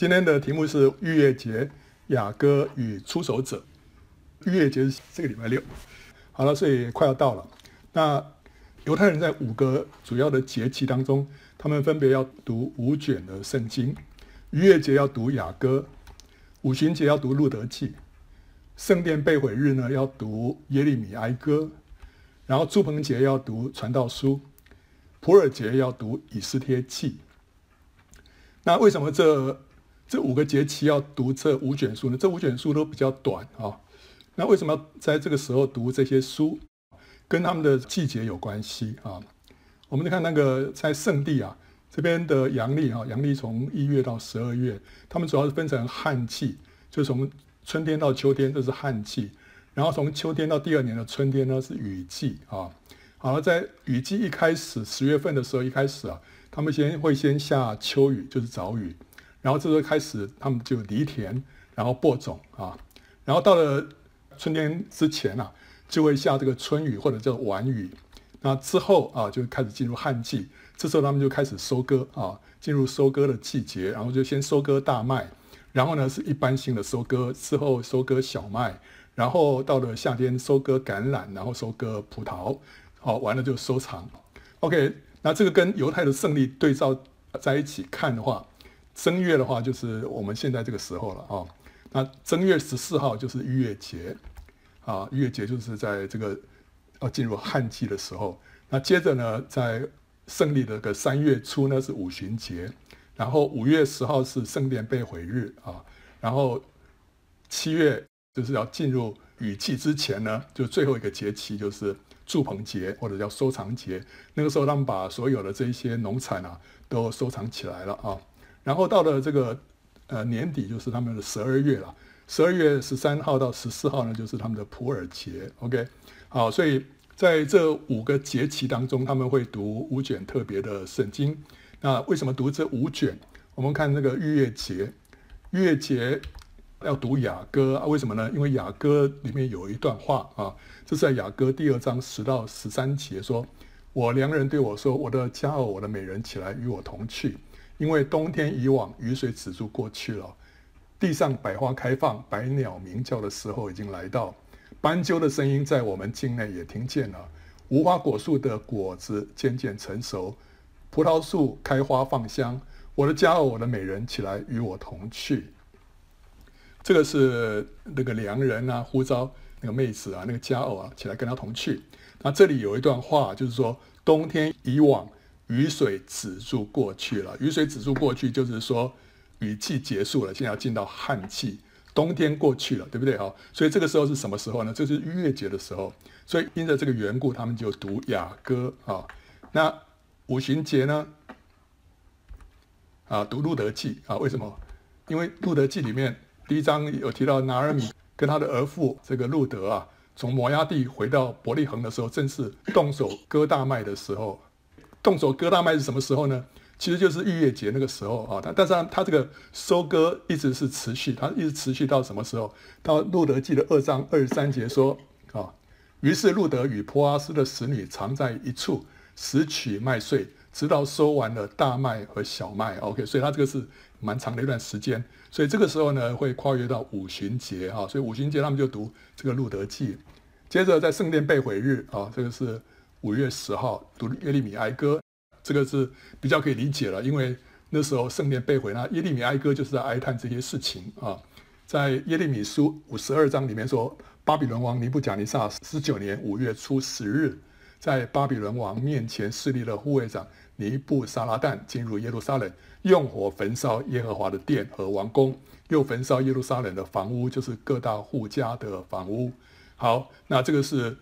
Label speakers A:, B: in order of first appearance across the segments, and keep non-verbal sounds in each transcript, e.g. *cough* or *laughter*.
A: 今天的题目是逾越节，雅歌与出手者。逾越节是这个礼拜六，好了，所以快要到了。那犹太人在五个主要的节期当中，他们分别要读五卷的圣经。逾越节要读雅歌，五旬节要读路得记，圣殿被毁日呢要读耶利米哀歌，然后住棚节要读传道书，普珥节要读以斯帖记。那为什么这？这五个节期要读这五卷书呢？这五卷书都比较短啊。那为什么要在这个时候读这些书？跟他们的季节有关系啊。我们看那个在圣地啊这边的阳历啊，阳历从一月到十二月，他们主要是分成旱季，就从春天到秋天这是旱季，然后从秋天到第二年的春天呢是雨季啊。好了，在雨季一开始十月份的时候一开始啊，他们先会先下秋雨，就是早雨。然后这时候开始，他们就犁田，然后播种啊。然后到了春天之前啊，就会下这个春雨或者叫晚雨。那之后啊，就开始进入旱季。这时候他们就开始收割啊，进入收割的季节。然后就先收割大麦，然后呢是一般性的收割，之后收割小麦，然后到了夏天收割橄榄，然后收割葡萄。好，完了就收藏。OK，那这个跟犹太的胜利对照在一起看的话。正月的话，就是我们现在这个时候了啊。那正月十四号就是逾越节啊，逾越节就是在这个要进入旱季的时候。那接着呢，在胜利的个三月初呢是五旬节，然后五月十号是圣殿被毁日啊，然后七月就是要进入雨季之前呢，就最后一个节期就是住棚节或者叫收藏节。那个时候他们把所有的这些农产啊都收藏起来了啊。然后到了这个呃年底，就是他们的十二月了。十二月十三号到十四号呢，就是他们的普珥节。OK，好，所以在这五个节期当中，他们会读五卷特别的圣经。那为什么读这五卷？我们看那个逾越节，逾越节要读雅歌啊？为什么呢？因为雅歌里面有一段话啊，这是在雅歌第二章十到十三节说：“我良人对我说，我的佳偶，我的美人，起来与我同去。”因为冬天以往，雨水止住过去了，地上百花开放，百鸟鸣叫的时候已经来到，斑鸠的声音在我们境内也听见了，无花果树的果子渐渐成熟，葡萄树开花放香，我的佳偶，我的美人，起来与我同去。这个是那个良人啊，呼召那个妹子啊，那个佳偶啊，起来跟他同去。那这里有一段话，就是说冬天以往。雨水止住过去了，雨水止住过去，就是说雨季结束了，现在要进到旱季，冬天过去了，对不对？哈，所以这个时候是什么时候呢？这是逾越节的时候，所以因着这个缘故，他们就读雅歌啊。那五旬节呢？啊，读路得记啊？为什么？因为路得记里面第一章有提到拿尔米跟他的儿父这个路得啊，从摩押地回到伯利恒的时候，正是动手割大麦的时候。动手割大麦是什么时候呢？其实就是逾越节那个时候啊。但但是他这个收割一直是持续，他一直持续到什么时候？到路德记的二章二十三节说啊，于是路德与波阿斯的使女常在一处拾取麦穗，直到收完了大麦和小麦。OK，所以他这个是蛮长的一段时间。所以这个时候呢，会跨越到五旬节啊。所以五旬节他们就读这个路德记。接着在圣殿被毁日啊，这个是。五月十号读耶利米哀歌，这个是比较可以理解了，因为那时候圣殿被毁，那耶利米哀歌就是在哀叹这些事情啊。在耶利米书五十二章里面说，巴比伦王尼布甲尼撒十九年五月初十日，在巴比伦王面前势立的护卫长尼布撒拉旦进入耶路撒冷，用火焚烧耶和华的殿和王宫，又焚烧耶路撒冷的房屋，就是各大户家的房屋。好，那这个是。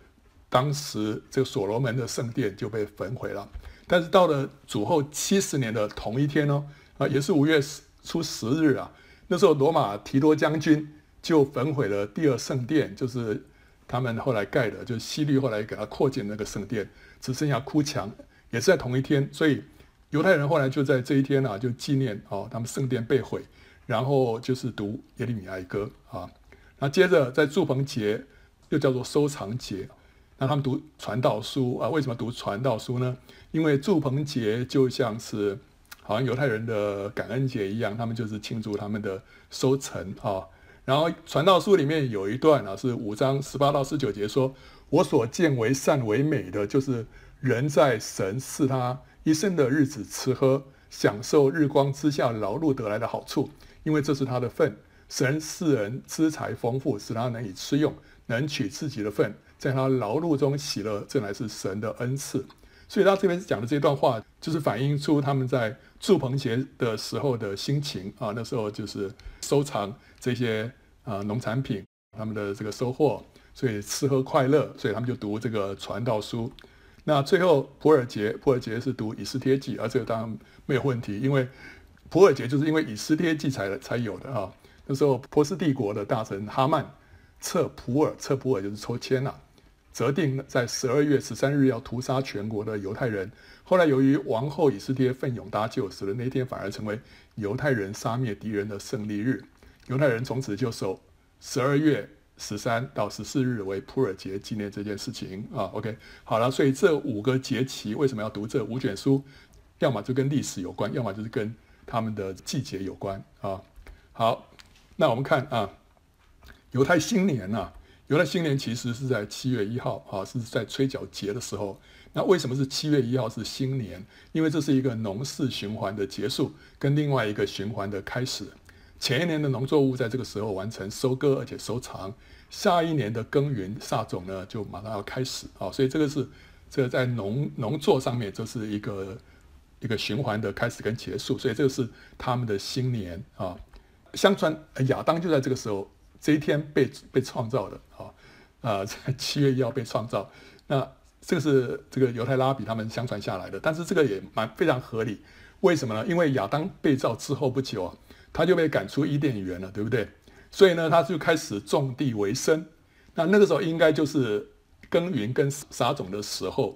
A: 当时这个所罗门的圣殿就被焚毁了，但是到了主后七十年的同一天哦，啊，也是五月初十日啊，那时候罗马提多将军就焚毁了第二圣殿，就是他们后来盖的，就是希律后来给他扩建那个圣殿，只剩下哭墙，也是在同一天，所以犹太人后来就在这一天啊，就纪念哦，他们圣殿被毁，然后就是读耶利米哀歌啊，那接着在祝棚节又叫做收藏节。那他们读传道书啊？为什么读传道书呢？因为祝棚节就像是好像犹太人的感恩节一样，他们就是庆祝他们的收成啊。然后传道书里面有一段啊，是五章十八到十九节说：“我所见为善为美的，就是人在神赐他一生的日子吃喝，享受日光之下劳碌得来的好处，因为这是他的份。神赐人资财丰富，使他能以吃用，能取自己的份，在他劳碌中喜乐，这乃是神的恩赐。”所以他这边讲的这段话，就是反映出他们在祝棚节的时候的心情啊。那时候就是收藏这些啊农产品，他们的这个收获，所以吃喝快乐，所以他们就读这个传道书。那最后普尔节，普尔节是读以斯帖记，而这个当然没有问题，因为普尔节就是因为以斯帖记才才有的啊。那时候波斯帝国的大臣哈曼册普珥，册普尔就是抽签呐、啊。择定在十二月十三日要屠杀全国的犹太人。后来由于王后以斯帖奋勇搭救，使得那天反而成为犹太人杀灭敌人的胜利日。犹太人从此就守十二月十三到十四日为普尔节，纪念这件事情啊。OK，好了，所以这五个节期为什么要读这五卷书？要么就跟历史有关，要么就是跟他们的季节有关啊。好，那我们看啊，犹太新年呐、啊。原来新年其实是在七月一号啊，是在吹角节的时候。那为什么是七月一号是新年？因为这是一个农事循环的结束，跟另外一个循环的开始。前一年的农作物在这个时候完成收割，而且收藏，下一年的耕耘撒种呢，就马上要开始啊。所以这个是这个在农农作上面，这是一个一个循环的开始跟结束。所以这个是他们的新年啊。相传亚当就在这个时候。这一天被被创造的啊，啊，在 *laughs* 七月一号被创造，那这个是这个犹太拉比他们相传下来的，但是这个也蛮非常合理，为什么呢？因为亚当被造之后不久啊，他就被赶出伊甸园了，对不对？所以呢，他就开始种地为生，那那个时候应该就是耕耘跟撒种的时候，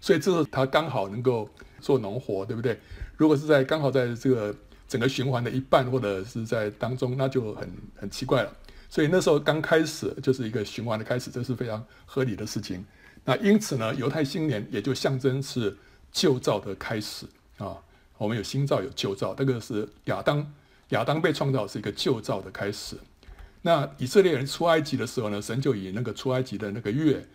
A: 所以这是他刚好能够做农活，对不对？如果是在刚好在这个整个循环的一半或者是在当中，那就很很奇怪了。所以那时候刚开始就是一个循环的开始，这是非常合理的事情。那因此呢，犹太新年也就象征是旧造的开始啊。我们有新造有旧造，这个是亚当亚当被创造是一个旧造的开始。那以色列人出埃及的时候呢，神就以那个出埃及的那个月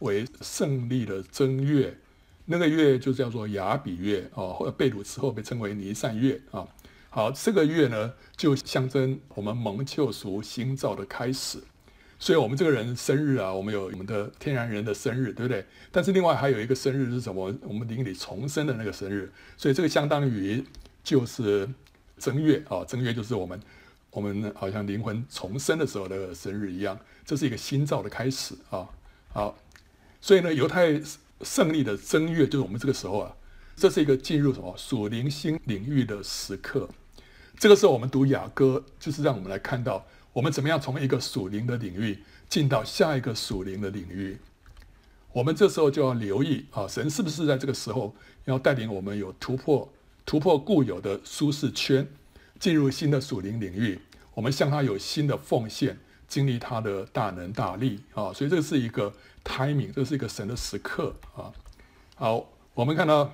A: 为胜利的正月，那个月就叫做亚比月啊，或者被掳之后被称为尼散月啊。好，这个月呢，就象征我们蒙救赎新造的开始。所以，我们这个人生日啊，我们有我们的天然人的生日，对不对？但是，另外还有一个生日是什么？我们灵里重生的那个生日。所以，这个相当于就是正月啊，正月就是我们我们好像灵魂重生的时候的生日一样。这是一个新造的开始啊。好，所以呢，犹太胜利的正月就是我们这个时候啊，这是一个进入什么属灵新领域的时刻。这个时候，我们读雅歌，就是让我们来看到我们怎么样从一个属灵的领域进到下一个属灵的领域。我们这时候就要留意啊，神是不是在这个时候要带领我们有突破、突破固有的舒适圈，进入新的属灵领域。我们向他有新的奉献，经历他的大能大力啊。所以这是一个 timing，这是一个神的时刻啊。好，我们看到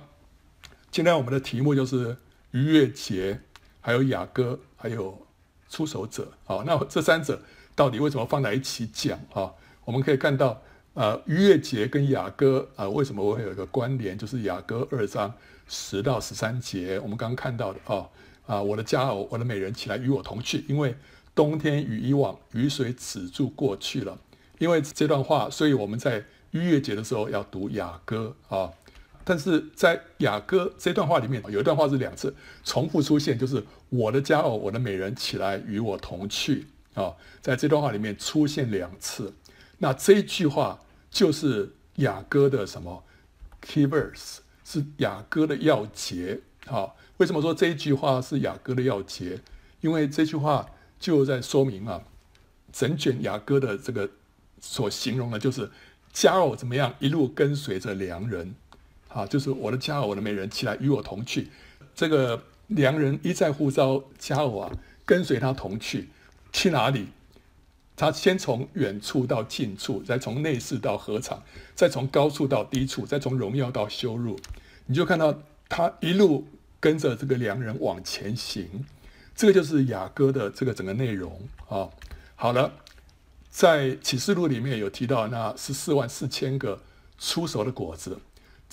A: 今天我们的题目就是逾越节。还有雅歌，还有出手者，好，那这三者到底为什么放在一起讲啊？我们可以看到，呃，逾越节跟雅歌啊，为什么会有一个关联？就是雅歌二章十到十三节，我们刚刚看到的啊啊，我的佳偶，我的美人起来与我同去，因为冬天与以往，雨水止住过去了。因为这段话，所以我们在逾越节的时候要读雅歌啊。但是在雅歌这段话里面，有一段话是两次重复出现，就是我的佳偶，我的美人起来与我同去啊，在这段话里面出现两次。那这一句话就是雅歌的什么 key verse，是雅歌的要节啊。为什么说这一句话是雅歌的要节？因为这句话就在说明啊，整卷雅歌的这个所形容的就是佳偶怎么样一路跟随着良人。啊，就是我的佳偶，我的美人起来与我同去。这个良人一再呼召佳偶啊，跟随他同去。去哪里？他先从远处到近处，再从内室到合场，再从高处到低处，再从荣耀到羞辱。你就看到他一路跟着这个良人往前行。这个就是雅歌的这个整个内容啊。好了，在启示录里面有提到那十四万四千个出熟的果子，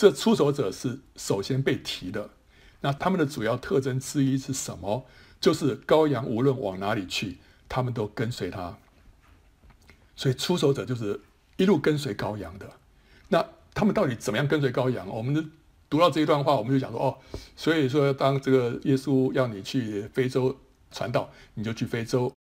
A: 这出手者是首先被提的。那他们的主要特征之一是什么？就是羔羊无论往哪里去，他们都跟随他。所以出手者就是一路跟随羔羊的。那他们到底怎么样跟随羔羊？我们读到这一段话，我们就讲说：哦，所以说当这个耶稣要你去非洲传道，你就去非洲；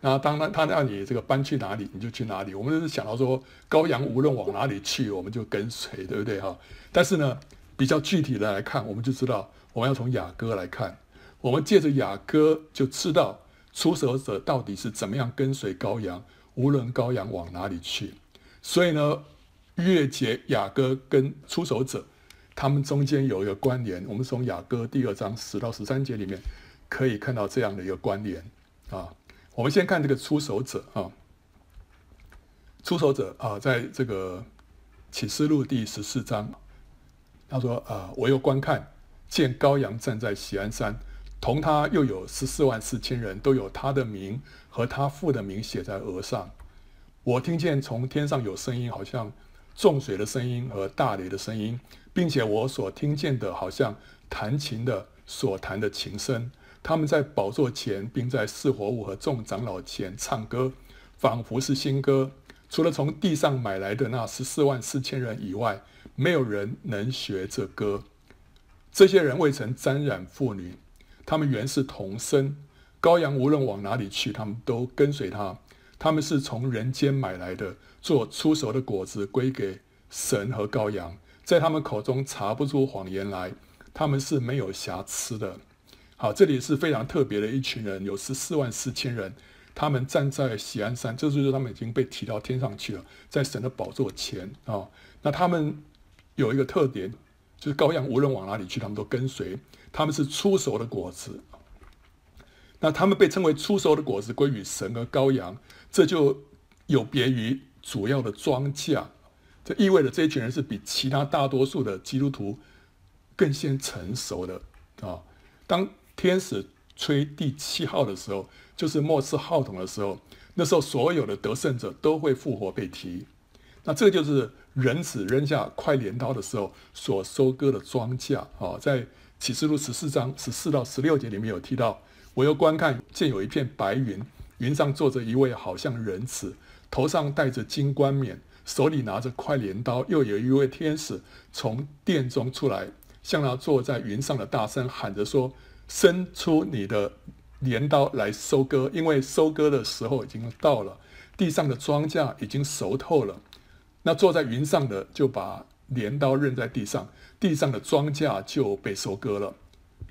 A: 那当他他让你这个搬去哪里，你就去哪里。我们是想到说，羔羊无论往哪里去，我们就跟随，对不对哈？但是呢，比较具体的来看，我们就知道。我们要从雅歌来看，我们借着雅歌就知道出手者到底是怎么样跟随羔羊，无论羔羊往哪里去。所以呢，逾越节雅歌跟出手者，他们中间有一个关联。我们从雅歌第二章十到十三节里面可以看到这样的一个关联啊。我们先看这个出手者啊，出手者啊，在这个启示录第十四章，他说啊，我又观看。见羔羊站在喜安山，同他又有十四万四千人，都有他的名和他父的名写在额上。我听见从天上有声音，好像众水的声音和大雷的声音，并且我所听见的，好像弹琴的所弹的琴声。他们在宝座前，并在四活物和众长老前唱歌，仿佛是新歌。除了从地上买来的那十四万四千人以外，没有人能学这歌。这些人未曾沾染妇女，他们原是童生。羔羊无论往哪里去，他们都跟随他。他们是从人间买来的，做出熟的果子归给神和羔羊，在他们口中查不出谎言来。他们是没有瑕疵的。好，这里是非常特别的一群人，有十四万四千人，他们站在喜安山，就是说他们已经被提到天上去了，在神的宝座前啊、那他们有一个特点。就是羔羊无论往哪里去，他们都跟随。他们是初熟的果子，那他们被称为初熟的果子归于神和羔羊，这就有别于主要的庄稼。这意味着这一群人是比其他大多数的基督徒更先成熟的啊。当天使吹第七号的时候，就是末次号筒的时候，那时候所有的得胜者都会复活被提。那这就是人子扔下快镰刀的时候所收割的庄稼啊，在启示录十四章十四到十六节里面有提到，我又观看见有一片白云，云上坐着一位好像人子，头上戴着金冠冕，手里拿着快镰刀，又有一位天使从殿中出来，向那坐在云上的大声喊着说：“伸出你的镰刀来收割，因为收割的时候已经到了，地上的庄稼已经熟透了。”那坐在云上的就把镰刀扔在地上，地上的庄稼就被收割了。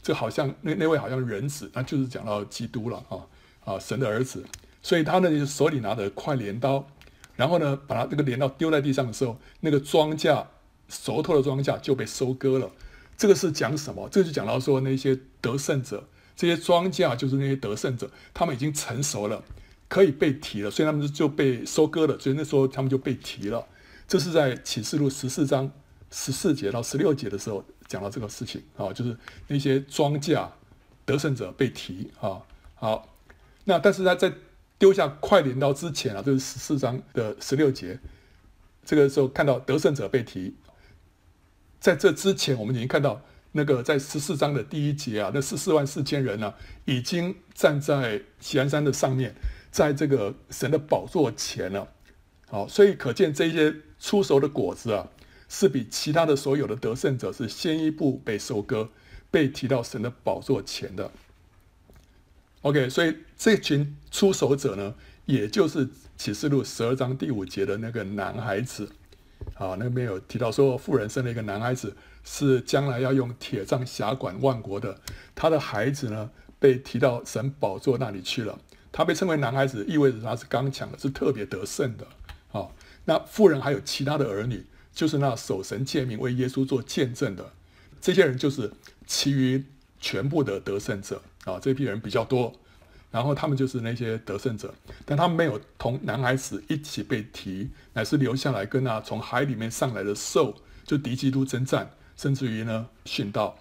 A: 这好像那那位好像人子，那就是讲到基督了啊啊，神的儿子。所以他呢就手里拿着快镰刀，然后呢把他这个镰刀丢在地上的时候，那个庄稼熟透的庄稼就被收割了。这个是讲什么？这个就讲到说那些得胜者，这些庄稼就是那些得胜者，他们已经成熟了，可以被提了，所以他们就被收割了。所以那时候他们就被提了。这是在启示录十四章十四节到十六节的时候讲到这个事情啊，就是那些庄稼得胜者被提啊。好，那但是他在丢下快镰刀之前啊，这是十四章的十六节，这个时候看到得胜者被提。在这之前，我们已经看到那个在十四章的第一节啊，那十四万四千人呢、已经站在锡安山的上面，在这个神的宝座前了。好，所以可见这些。出熟的果子啊，是比其他的所有的得胜者是先一步被收割，被提到神的宝座前的。OK，所以这群出手者呢，也就是启示录十二章第五节的那个男孩子。啊，那边有提到说，富人生了一个男孩子，是将来要用铁杖辖管万国的。他的孩子呢，被提到神宝座那里去了。他被称为男孩子，意味着他是刚强的，是特别得胜的。啊。那富人还有其他的儿女，就是那守神诫命为耶稣做见证的，这些人就是其余全部的得胜者啊。这批人比较多，然后他们就是那些得胜者，但他们没有同男孩子一起被提，乃是留下来跟那从海里面上来的兽，就敌基督征战，甚至于呢殉道。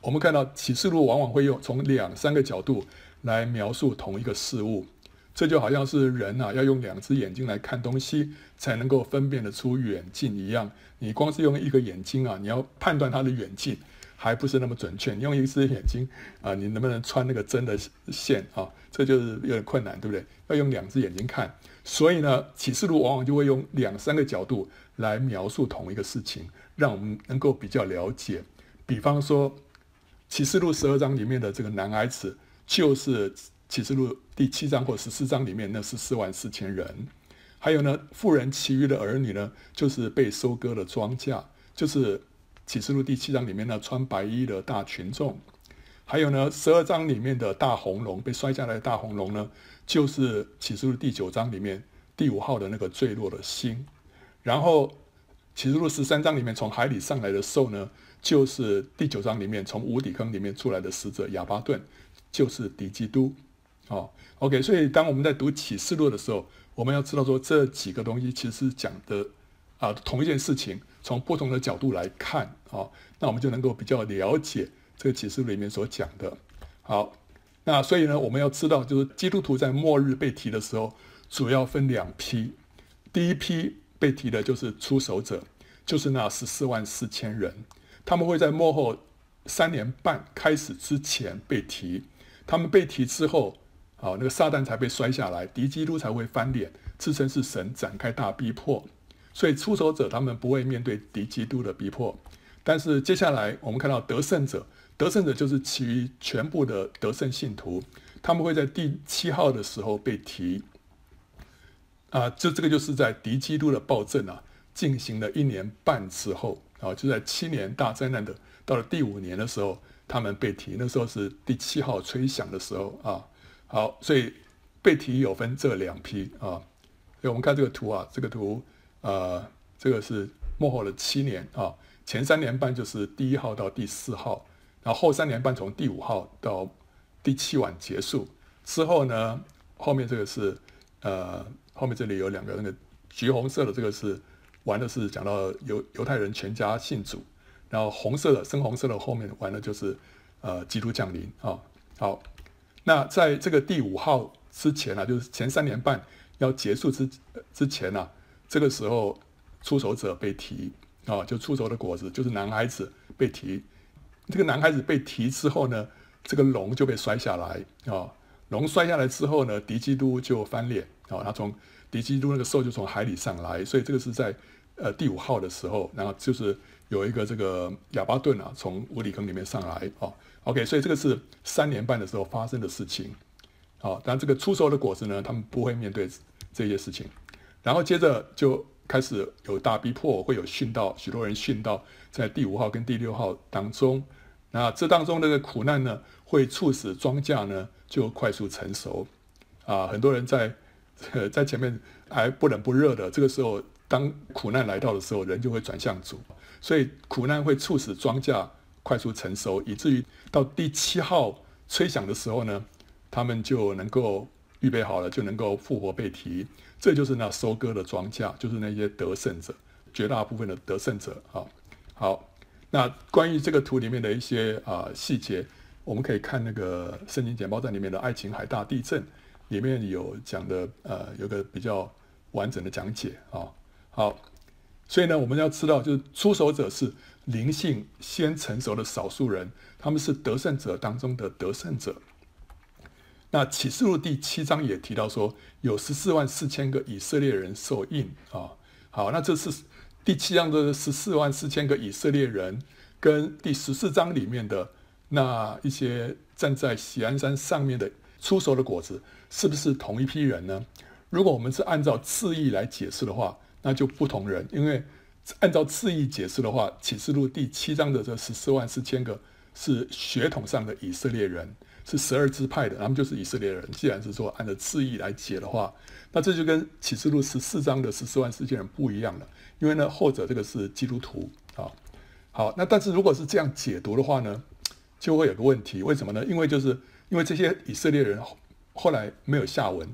A: 我们看到启示录往往会用从两三个角度来描述同一个事物，这就好像是人啊要用两只眼睛来看东西才能够分辨得出远近一样。你光是用一个眼睛啊，你要判断它的远近还不是那么准确。你用一只眼睛啊，你能不能穿那个针的线啊？这就是有点困难，对不对？要用两只眼睛看。所以呢，启示录往往就会用两三个角度来描述同一个事情，让我们能够比较了解。比方说。启示录十二章里面的这个男孩子，就是启示录第七章或十四章里面那十四万四千人。还有呢，富人其余的儿女呢，就是被收割的庄稼，就是启示录第七章里面呢穿白衣的大群众。还有呢，十二章里面的大红龙被摔下来的大红龙呢，就是启示录第九章里面第五号的那个坠落的星。然后启示录十三章里面从海里上来的兽呢，就是第九章里面从无底坑里面出来的使者亚巴顿，就是敌基督。哦，OK，所以当我们在读启示录的时候，我们要知道说这几个东西其实讲的啊同一件事情，从不同的角度来看啊、那我们就能够比较了解这个启示录里面所讲的。好，那所以呢，我们要知道就是基督徒在末日被提的时候，主要分两批，第一批被提的就是出手者，就是那十四万四千人。他们会在末后三年半开始之前被提，他们被提之后，啊，那个撒旦才被摔下来，敌基督才会翻脸，自称是神，展开大逼迫。所以出手者他们不会面对敌基督的逼迫，但是接下来我们看到得胜者，得胜者就是其余全部的得胜信徒，他们会在第七号的时候被提，啊，这这个就是在敌基督的暴政啊进行了一年半之后。啊，就在七年大灾难的到了第五年的时候，他们被提，那时候是第七号吹响的时候啊。好，所以被提有分这两批啊。所以我们看这个图啊，这个图呃，这个是末后的七年啊，前三年半就是第一号到第四号，然后后三年半从第五号到第七晚结束之后呢，后面这个是呃，后面这里有两个那个橘红色的这个是。玩的是讲到犹犹太人全家信主，然后红色的深红色的后面玩的就是呃基督降临啊。好，那在这个第五号之前啊，就是前三年半要结束之之前啊，这个时候出手者被提啊，就出手的果子就是男孩子被提。这个男孩子被提之后呢，这个龙就被摔下来啊。龙摔下来之后呢，敌基督就翻脸啊，他从敌基督那个兽就从海里上来，所以这个是在。呃，第五号的时候，然后就是有一个这个亚巴顿啊，从无底坑里面上来啊。OK，所以这个是三年半的时候发生的事情。好、但这个出手的果子呢，他们不会面对这些事情。然后接着就开始有大逼迫，会有殉道，许多人殉道在第五号跟第六号当中。那这当中那个苦难呢，会促使庄稼呢就快速成熟啊。很多人在在前面还不冷不热的，这个时候。当苦难来到的时候，人就会转向主，所以苦难会促使庄稼快速成熟，以至于到第七号吹响的时候呢，他们就能够预备好了，就能够复活被提。这就是那收割的庄稼，就是那些得胜者，绝大部分的得胜者啊。好，那关于这个图里面的一些啊细节，我们可以看那个圣经简报站里面的爱琴海大地震，里面有讲的呃，有个比较完整的讲解啊。好，所以呢，我们要知道，就是出手者是灵性先成熟的少数人，他们是得胜者当中的得胜者。那启示录第七章也提到说，有十四万四千个以色列人受印啊。好，那这是第七章的十四万四千个以色列人，跟第十四章里面的那一些站在喜安山上面的出手的果子，是不是同一批人呢？如果我们是按照字义来解释的话，那就不同人，因为按照字义解释的话，《启示录》第七章的这十四万四千个是血统上的以色列人，是十二支派的，他们就是以色列人。既然是说按照字义来解的话，那这就跟《启示录》十四章的十四万四千人不一样了。因为呢，后者这个是基督徒啊。好，那但是如果是这样解读的话呢，就会有个问题，为什么呢？因为就是因为这些以色列人后来没有下文。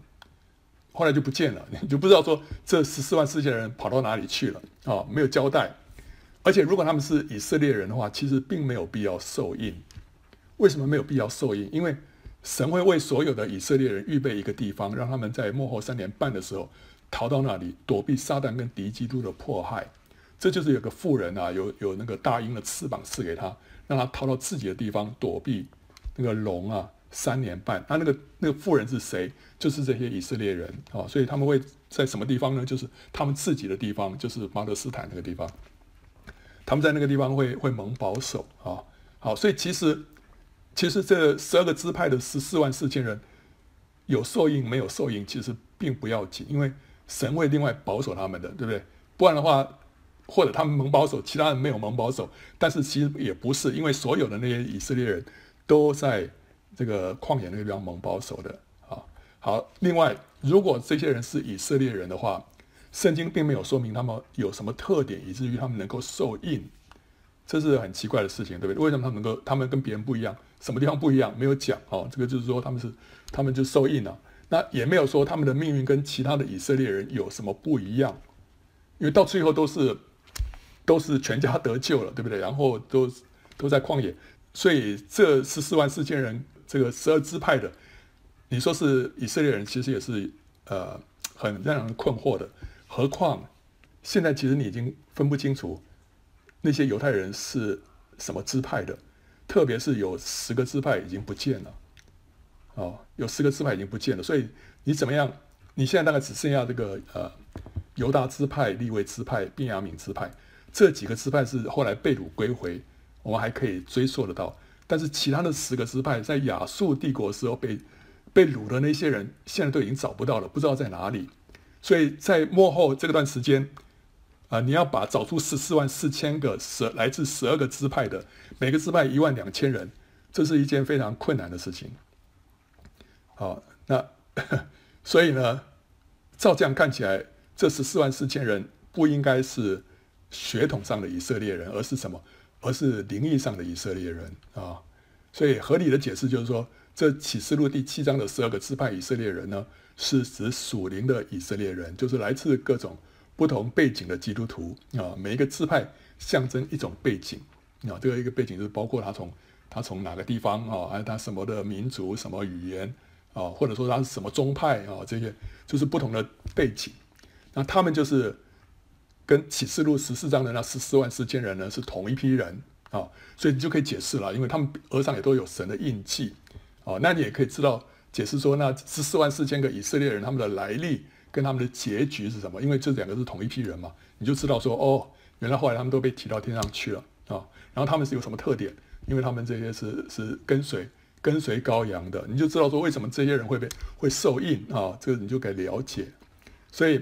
A: 后来就不见了，你 *laughs* 就不知道说这十四万四千人跑到哪里去了啊？没有交代。而且如果他们是以色列人的话，其实并没有必要受印为什么没有必要受印？因为神会为所有的以色列人预备一个地方，让他们在末后三年半的时候逃到那里，躲避撒旦跟敌基督的迫害。这就是有个富人啊，有有那个大鹰的翅膀赐给他，让他逃到自己的地方躲避那个龙啊，三年半。那那个那个富人是谁？就是这些以色列人啊，所以他们会在什么地方呢？就是他们自己的地方，就是巴勒斯坦那个地方。他们在那个地方会会蒙保守啊。好，所以其实其实这十二个支派的十四万四千人有受印没有受印，其实并不要紧，因为神会另外保守他们的，对不对？不然的话。或者他们蒙保守，其他人没有蒙保守，但是其实也不是，因为所有的那些以色列人都在这个旷野那个地方蒙保守的啊。好，另外，如果这些人是以色列人的话，圣经并没有说明他们有什么特点，以至于他们能够受印，这是很奇怪的事情，对不对？为什么他们能够，他们跟别人不一样？什么地方不一样？没有讲哦。这个就是说他们是，他们就受印了，那也没有说他们的命运跟其他的以色列人有什么不一样，因为到最后都是。都是全家得救了，对不对？然后都都在旷野，所以这十四万四千人，这个十二支派的，你说是以色列人，其实也是呃很让人困惑的。何况现在其实你已经分不清楚那些犹太人是什么支派的，特别是有十个支派已经不见了，哦，有十个支派已经不见了，所以你怎么样？你现在大概只剩下这个呃犹大支派、利未支派、便雅悯支派。这几个支派是后来被掳归回，我们还可以追溯得到。但是其他的十个支派在亚述帝国时候被被掳的那些人，现在都已经找不到了，不知道在哪里。所以在幕后这段时间，啊、你要把找出十四万四千个十来自十二个支派的每个支派一万两千人，这是一件非常困难的事情。好，那 *laughs* 所以呢，照这样看起来，这十四万四千人不应该是。血统上的以色列人，而是什么？而是灵意上的以色列人啊！所以合理的解释就是说，这启示录第七章的十二个支派以色列人呢，是指属灵的以色列人，就是来自各种不同背景的基督徒啊。每一个支派象征一种背景啊，这个一个背景就是包括他从他从哪个地方啊，还有他什么的民族、什么语言啊，或者说他是什么宗派啊，这些就是不同的背景。那他们就是。跟启示录十四章的那十四万四千人呢，是同一批人啊，所以你就可以解释了，因为他们额上也都有神的印记啊，那你也可以知道解释说，那十四万四千个以色列人他们的来历跟他们的结局是什么？因为这两个是同一批人嘛，你就知道说哦，原来后来他们都被提到天上去了啊，然后他们是有什么特点？因为他们这些是是跟随跟随羔羊的，你就知道说为什么这些人会被会受印啊，这个你就可以了解，所以。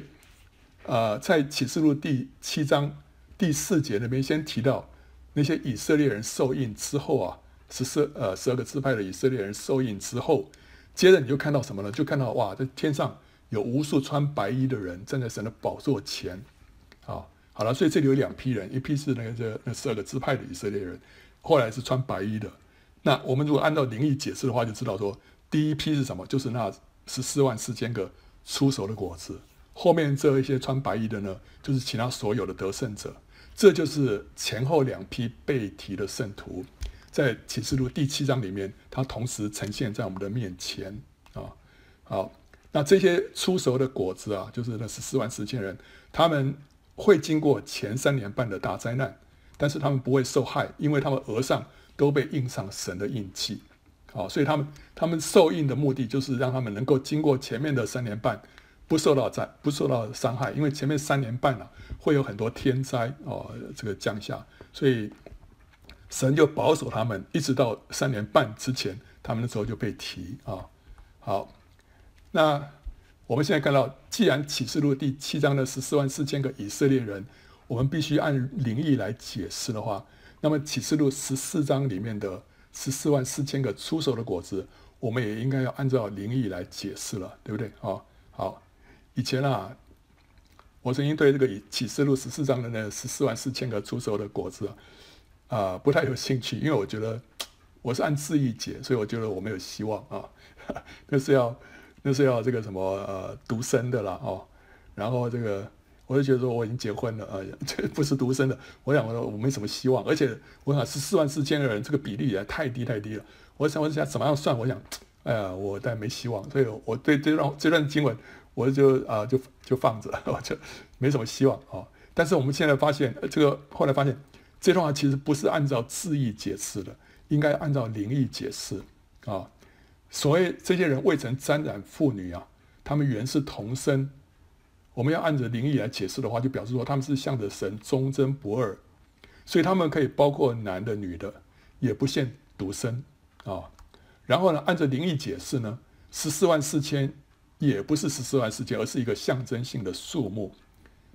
A: 呃，在启示录第七章第四节那边先提到那些以色列人受印之后啊，十四呃十二个支派的以色列人受印之后，接着你就看到什么呢？就看到哇，在天上有无数穿白衣的人站在神的宝座前，啊，好了，所以这里有两批人，一批是那个这那十二个支派的以色列人，后来是穿白衣的。那我们如果按照灵意解释的话，就知道说第一批是什么？就是那十四万四千个出手的果子。后面这一些穿白衣的呢，就是其他所有的得胜者，这就是前后两批被提的圣徒，在启示录第七章里面，它同时呈现在我们的面前啊。好，那这些出熟的果子啊，就是那十四万四千人，他们会经过前三年半的大灾难，但是他们不会受害，因为他们额上都被印上神的印记。好，所以他们他们受印的目的，就是让他们能够经过前面的三年半。不受到灾，不受到伤害，因为前面三年半了、啊，会有很多天灾哦，这个降下，所以神就保守他们，一直到三年半之前，他们的时候就被提啊、好，那我们现在看到，既然启示录第七章的十四万四千个以色列人，我们必须按灵意来解释的话，那么启示录十四章里面的十四万四千个初熟的果子，我们也应该要按照灵意来解释了，对不对？啊、好。以前啊，我曾经对这个启示录十四章的那十四万四千个初熟的果子啊，不太有兴趣，因为我觉得我是按字意解，所以我觉得我没有希望啊。*laughs* 那是要那是要这个什么呃独生的啦哦，然后这个我就觉得说我已经结婚了啊，*laughs* 这不是独生的。我想我说我没什么希望，而且我想十四万四千个人这个比例也太低太低了。我想我想怎么样算？我想，哎呀，我但没希望，所以我对这段这段经文我就啊就就放着，*laughs* 我就没什么希望啊。但是我们现在发现，这个后来发现这段话其实不是按照字义解释的，应该按照灵意解释啊。所谓这些人未曾沾染妇女啊，他们原是同生。我们要按着灵意来解释的话，就表示说他们是向着神忠贞不二，所以他们可以包括男的、女的，也不限独生啊。然后呢，按着灵意解释呢，十四万四千也不是十四万四千，而是一个象征性的数目。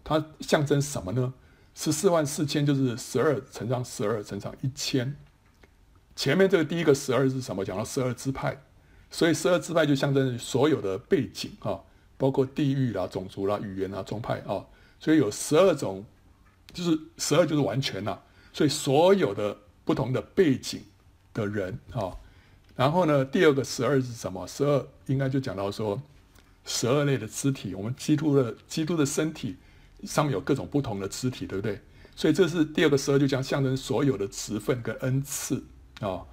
A: 它象征什么呢？十四万四千就是十二乘上十二乘上一千。前面这个第一个十二是什么？讲到十二支派。所以十二支派就象征所有的背景啊，包括地域啦、种族啦、语言啊、宗派啊，所以有十二种，就是十二就是完全呐。所以所有的不同的背景的人啊，然后呢，第二个十二是什么？十二应该就讲到说，十二类的肢体，我们基督的基督的身体上面有各种不同的肢体，对不对？所以这是第二个十二，就将象征所有的职分跟恩赐啊。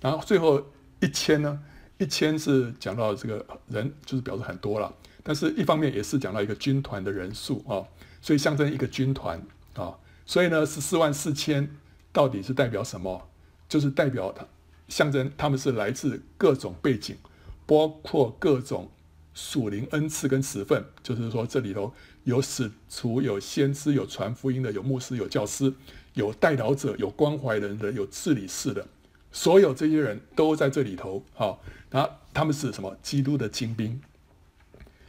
A: 然后最后一千呢？一千是讲到这个人，就是表示很多了，但是一方面也是讲到一个军团的人数啊，所以象征一个军团啊，所以呢，十四万四千到底是代表什么？就是代表它象征他们是来自各种背景，包括各种属灵恩赐跟职分，就是说这里头有使徒、有先知、有传福音的、有牧师、有教师、有代祷者、有关怀人的、有治理士的。所有这些人都在这里头，好，啊他们是什么？基督的精兵。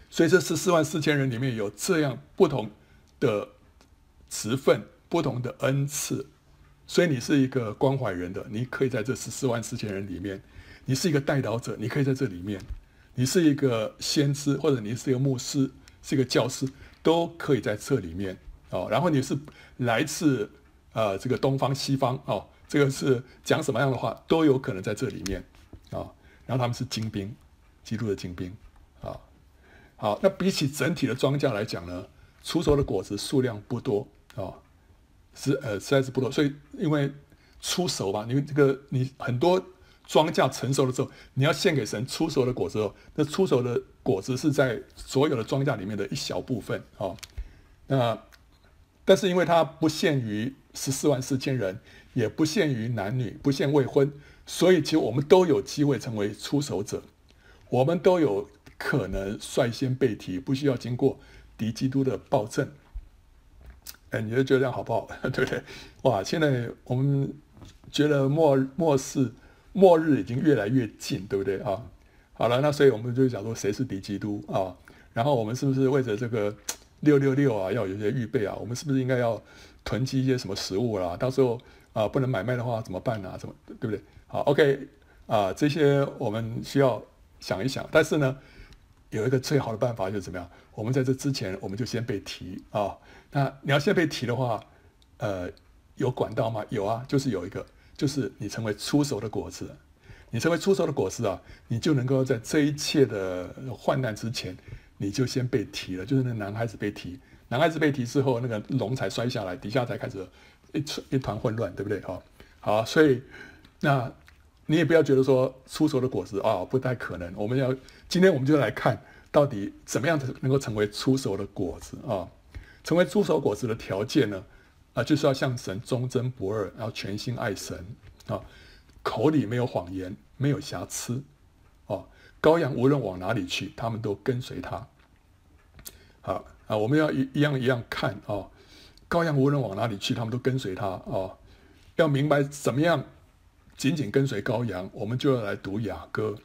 A: 所以这十四万四千人里面有这样不同的职分、不同的恩赐。所以你是一个关怀人的，你可以在这十四万四千人里面；你是一个代祷者，你可以在这里面；你是一个先知，或者你是一个牧师，是一个教师，都可以在这里面。哦，然后你是来自呃这个东方、西方哦。这个是讲什么样的话都有可能在这里面啊，然后他们是精兵，基督的精兵啊。好，那比起整体的庄稼来讲呢，出熟的果子数量不多啊，是呃实在是不多。所以因为出熟吧，因为这个你很多庄稼成熟了之后，你要献给神出熟的果子哦，那出熟的果子是在所有的庄稼里面的一小部分啊。那但是因为它不限于十四万四千人。也不限于男女，不限未婚，所以其实我们都有机会成为出手者，我们都有可能率先被提，不需要经过敌基督的暴政。哎，你就觉得这样好不好？*laughs* 对不对？哇，现在我们觉得末末世末日已经越来越近，对不对啊？好了，那所以我们就讲说谁是敌基督啊？然后我们是不是为着这个六六六啊，要有些预备啊？我们是不是应该要囤积一些什么食物啦？到时候。啊，不能买卖的话怎么办呢？怎么对不对？好，OK，啊，这些我们需要想一想。但是呢，有一个最好的办法就是怎么样？我们在这之前，我们就先被提啊。那你要先被提的话，呃，有管道吗？有啊，就是有一个，就是你成为出熟的果子。你成为出熟的果子啊，你就能够在这一切的患难之前，你就先被提了。就是那男孩子被提，男孩子被提之后，那个龙才摔下来，底下才开始。一团一团混乱，对不对？哈，好，所以那你也不要觉得说出熟的果子啊、不太可能。我们要今天我们就来看到底怎么样才能够成为出熟的果子啊、成为出熟果子的条件呢？啊、就是要向神忠贞不二，然后全心爱神啊、口里没有谎言，没有瑕疵哦。羔羊无论往哪里去，他们都跟随他。好啊，我们要一一样一样看啊。羔羊无论往哪里去，他们都跟随他啊。要明白怎么样紧紧跟随羔羊，我们就要来读雅歌。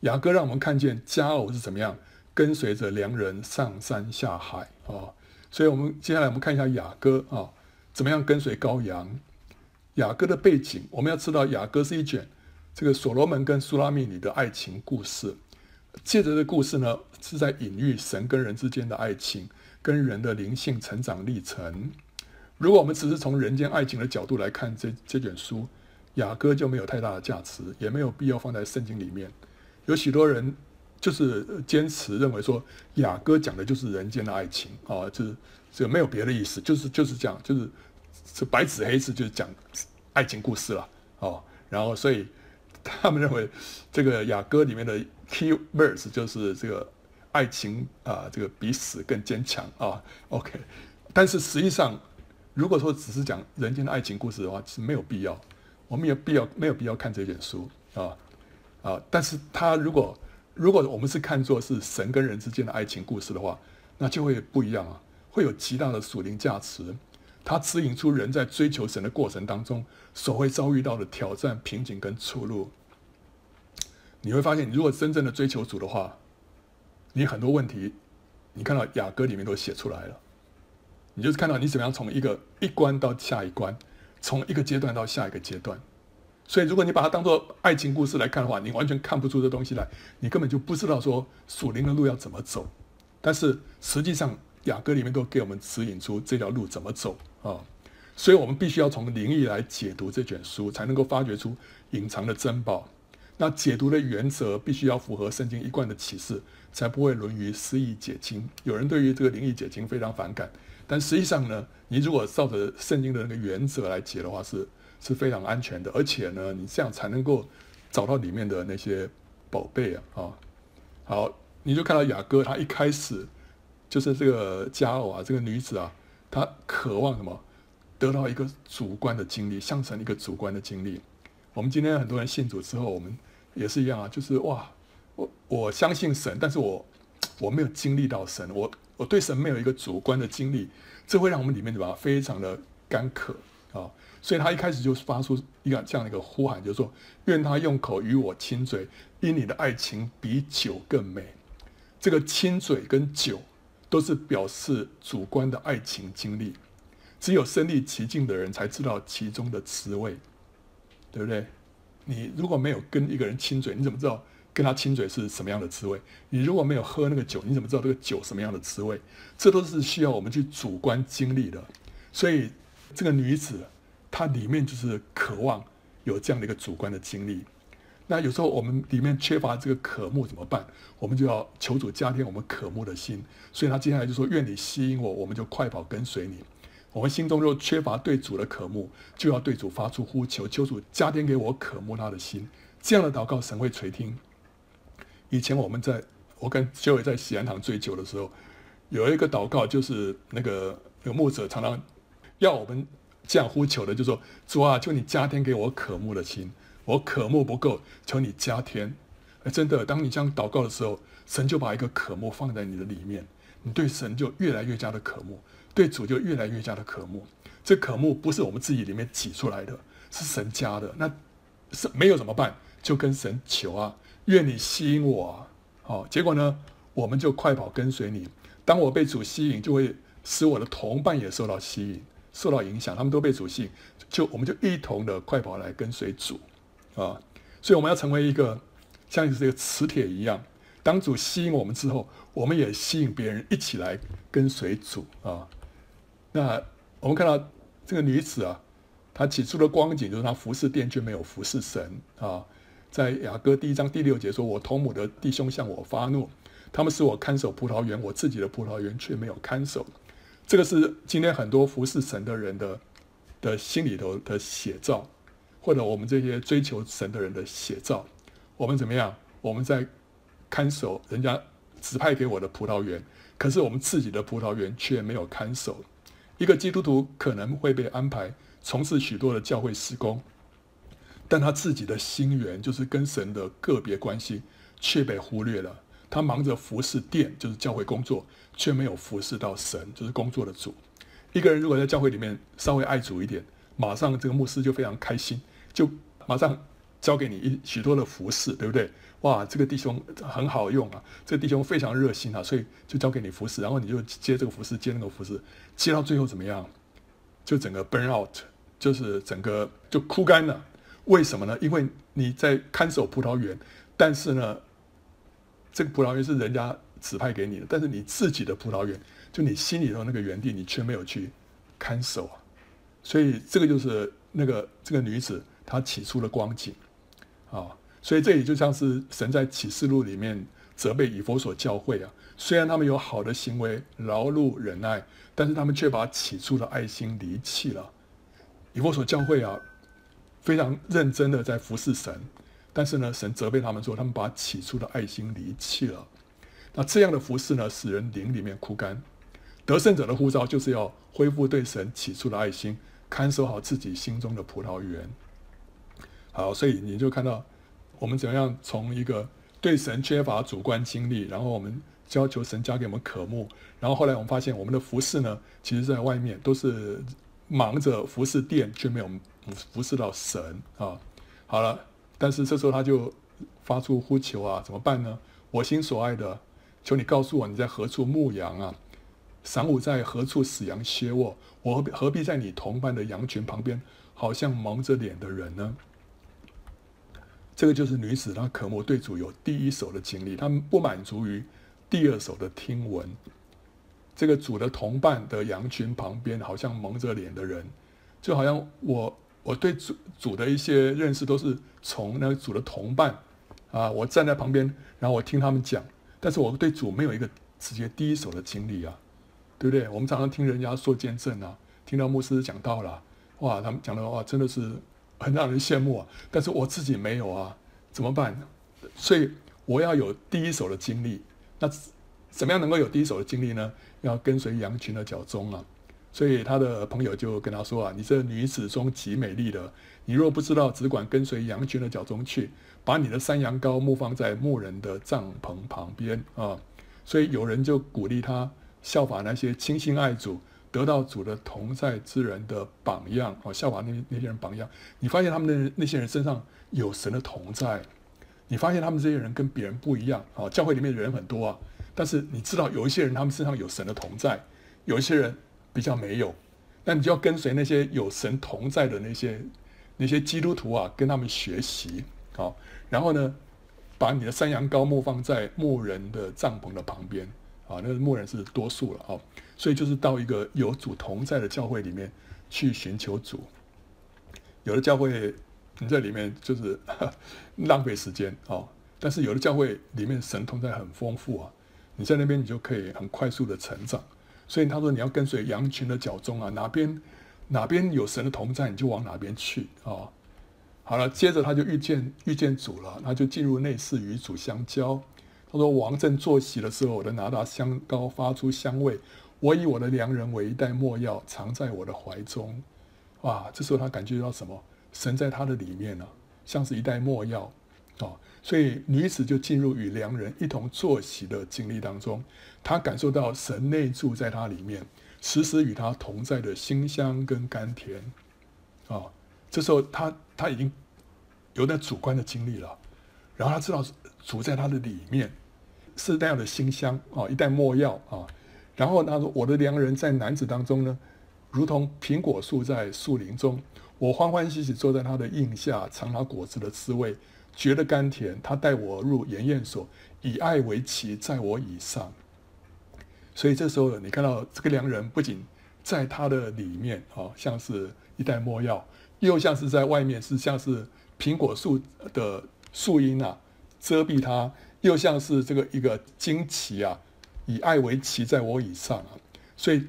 A: 雅歌让我们看见佳偶是怎么样跟随着良人上山下海啊、所以，我们接下来我们看一下雅歌啊、怎么样跟随羔羊。雅歌的背景，我们要知道雅歌是一卷这个所罗门跟苏拉密女的爱情故事。借着这故事呢，是在隐喻神跟人之间的爱情。跟人的灵性成长历程，如果我们只是从人间爱情的角度来看这这卷书，雅歌就没有太大的价值，也没有必要放在圣经里面。有许多人就是坚持认为说，雅歌讲的就是人间的爱情啊，就是这没有别的意思，就是就是这样，就是是白纸黑字就是讲爱情故事了哦。然后所以他们认为这个雅歌里面的 key verse 就是这个爱情啊，这个比死更坚强啊。OK，但是实际上如果说只是讲人间的爱情故事的话，是没有必要，我们也必要没有必要看这本书啊啊。但是他如果如果我们是看作是神跟人之间的爱情故事的话，那就会不一样啊，会有极大的属灵价值。它指引出人在追求神的过程当中所会遭遇到的挑战、瓶颈跟出路。你会发现，你如果真正的追求主的话，你很多问题，你看到雅歌里面都写出来了。你就是看到你怎么样从一个一关到下一关，从一个阶段到下一个阶段。所以，如果你把它当做爱情故事来看的话，你完全看不出这东西来，你根本就不知道说属灵的路要怎么走。但是实际上，雅歌里面都给我们指引出这条路怎么走啊。所以我们必须要从灵意来解读这卷书，才能够发掘出隐藏的珍宝。那解读的原则必须要符合圣经一贯的启示，才不会沦于诗意解经。有人对于这个灵意解经非常反感，但实际上呢，你如果照着圣经的那个原则来解的话，是。是非常安全的，而且呢，你这样才能够找到里面的那些宝贝啊！啊，好，你就看到雅歌，他一开始就是这个佳偶啊，这个女子啊，她渴望什么？得到一个主观的经历，象征一个主观的经历。我们今天很多人信主之后，我们也是一样啊，就是哇，我我相信神，但是我我没有经历到神，我我对神没有一个主观的经历，这会让我们里面对吧，非常的干渴啊。所以他一开始就发出一个这样的一个呼喊，就是说：“愿他用口与我亲嘴，因你的爱情比酒更美。”这个亲嘴跟酒都是表示主观的爱情经历，只有身历其境的人才知道其中的滋味，对不对？你如果没有跟一个人亲嘴，你怎么知道跟他亲嘴是什么样的滋味？你如果没有喝那个酒，你怎么知道这个酒什么样的滋味？这都是需要我们去主观经历的。所以这个女子。她里面就是渴望有这样的一个主观的经历。那有时候我们里面缺乏这个渴慕怎么办？我们就要求主加添我们渴慕的心。所以他接下来就说：“愿你吸引我，我们就快跑跟随你。”我们心中若缺乏对主的渴慕，就要对主发出呼求，求主加添给我渴慕他的心。这样的祷告神会垂听。以前我们在我跟修伟在喜安堂醉酒的时候，有一个祷告，就是那个那个牧者常常要我们。这样呼求的，就说主啊，求你加添给我渴慕的心，我渴慕不够，求你加添。真的，当你这样祷告的时候，神就把一个渴慕放在你的里面，你对神就越来越加的渴慕，对主就越来越加的渴慕。这渴慕不是我们自己里面挤出来的，是神加的。那是没有怎么办？就跟神求啊，愿你吸引我。好，结果呢，我们就快跑跟随你。当我被主吸引，就会使我的同伴也受到吸引。受到影响，他们都被主吸引，就我们就一同的快跑来跟随主啊！所以我们要成为一个像是这个磁铁一样，当主吸引我们之后，我们也吸引别人一起来跟随主啊！那我们看到这个女子啊，她起初的光景就是她服侍殿却没有服侍神啊！在雅歌第一章第六节说：“我同母的弟兄向我发怒，他们使我看守葡萄园，我自己的葡萄园却没有看守。”这个是今天很多服侍神的人的的心里头的写照，或者我们这些追求神的人的写照。我们怎么样？我们在看守人家指派给我的葡萄园，可是我们自己的葡萄园却没有看守。一个基督徒可能会被安排从事许多的教会施工，但他自己的心源就是跟神的个别关系却被忽略了。他忙着服侍殿，就是教会工作。却没有服侍到神，就是工作的主。一个人如果在教会里面稍微爱主一点，马上这个牧师就非常开心，就马上交给你一许多的服侍，对不对？哇，这个弟兄很好用啊，这个弟兄非常热心啊，所以就交给你服侍，然后你就接这个服侍，接那个服侍，接到最后怎么样？就整个 burn out，就是整个就枯干了。为什么呢？因为你在看守葡萄园，但是呢，这个葡萄园是人家。指派给你的，但是你自己的葡萄园，就你心里头那个园地，你却没有去看守啊。所以这个就是那个这个女子她起初的光景啊。所以这里就像是神在启示录里面责备以弗所教会啊，虽然他们有好的行为，劳碌忍耐，但是他们却把起初的爱心离弃了。以弗所教会啊，非常认真的在服侍神，但是呢，神责备他们说，他们把起初的爱心离弃了。那这样的服侍呢，使人灵里面枯干。得胜者的呼召就是要恢复对神起初的爱心，看守好自己心中的葡萄园。好，所以你就看到我们怎样从一个对神缺乏主观经历，然后我们要求神加给我们渴慕，然后后来我们发现我们的服侍呢，其实在外面都是忙着服侍殿，却没有服侍到神啊。好了，但是这时候他就发出呼求啊，怎么办呢？我心所爱的。求你告诉我，你在何处牧羊啊？晌午在何处使羊歇卧？我何必何必在你同伴的羊群旁边，好像蒙着脸的人呢？这个就是女子她渴慕对主有第一手的经历，她不满足于第二手的听闻。这个主的同伴的羊群旁边，好像蒙着脸的人，就好像我我对主主的一些认识都是从那个主的同伴啊，我站在旁边，然后我听他们讲。但是我对主没有一个直接第一手的经历啊，对不对？我们常常听人家说见证啊，听到牧师讲道了，哇，他们讲的话真的是很让人羡慕啊。但是我自己没有啊，怎么办？所以我要有第一手的经历。那怎么样能够有第一手的经历呢？要跟随羊群的脚踪啊。所以他的朋友就跟他说啊：“你这女子中极美丽的，你若不知道，只管跟随羊群的脚踪去。”把你的山羊羔牧放在牧人的帐篷旁边啊，所以有人就鼓励他效法那些倾心爱主、得到主的同在之人的榜样啊，效法那那些人榜样。你发现他们的那些人身上有神的同在，你发现他们这些人跟别人不一样啊。教会里面的人很多啊，但是你知道有一些人他们身上有神的同在，有一些人比较没有，那你就要跟随那些有神同在的那些那些基督徒啊，跟他们学习啊。然后呢，把你的山羊羔牧放在牧人的帐篷的旁边啊，那个牧人是多数了啊，所以就是到一个有主同在的教会里面去寻求主。有的教会你在里面就是 *laughs* 浪费时间啊，但是有的教会里面神同在很丰富啊，你在那边你就可以很快速的成长。所以他说你要跟随羊群的脚踪啊，哪边哪边有神的同在，你就往哪边去啊。好了，接着他就遇见遇见主了，他就进入内室与主相交。他说：“王正坐席的时候，我的哪哒香膏发出香味，我以我的良人为一袋没药，藏在我的怀中。”哇，这时候他感觉到什么？神在他的里面呢、啊，像是一袋没药啊。所以女子就进入与良人一同坐席的经历当中，她感受到神内住在她里面，时时与她同在的馨香跟甘甜啊。这时候她她已经有点主观的经历了，然后她知道主在她的里面是那样的馨香啊，一袋没药啊。然后他说：“我的良人在男子当中呢，如同苹果树在树林中，我欢欢喜喜坐在他的荫下，尝他果子的滋味，觉得甘甜。他带我入筵宴所，以爱为旗，在我以上。所以这时候你看到这个良人不仅在他的里面啊，像是一袋没药。”又像是在外面，是像是苹果树的树荫啊，遮蔽他；又像是这个一个旌旗啊，以爱为旗，在我以上啊。所以，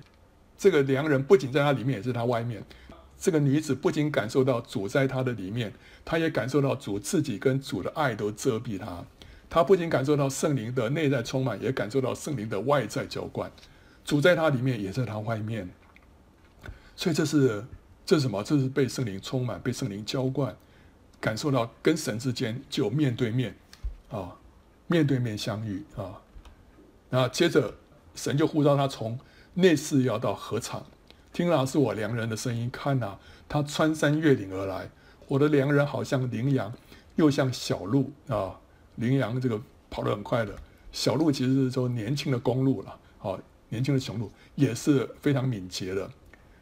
A: 这个良人不仅在他里面，也是他外面。这个女子不仅感受到主在她的里面，她也感受到主自己跟主的爱都遮蔽她。她不仅感受到圣灵的内在充满，也感受到圣灵的外在浇灌。主在她里面，也在她外面。所以这是。这是什么？这是被圣灵充满，被圣灵浇灌，感受到跟神之间就面对面，啊，面对面相遇啊。然后接着神就呼召他从内室要到合场，听啊是我良人的声音，看哪，他穿山越岭而来。我的良人好像羚羊，又像小鹿啊。羚羊这个跑得很快的，小鹿其实是说年轻的公鹿了，啊，年轻的雄鹿也是非常敏捷的。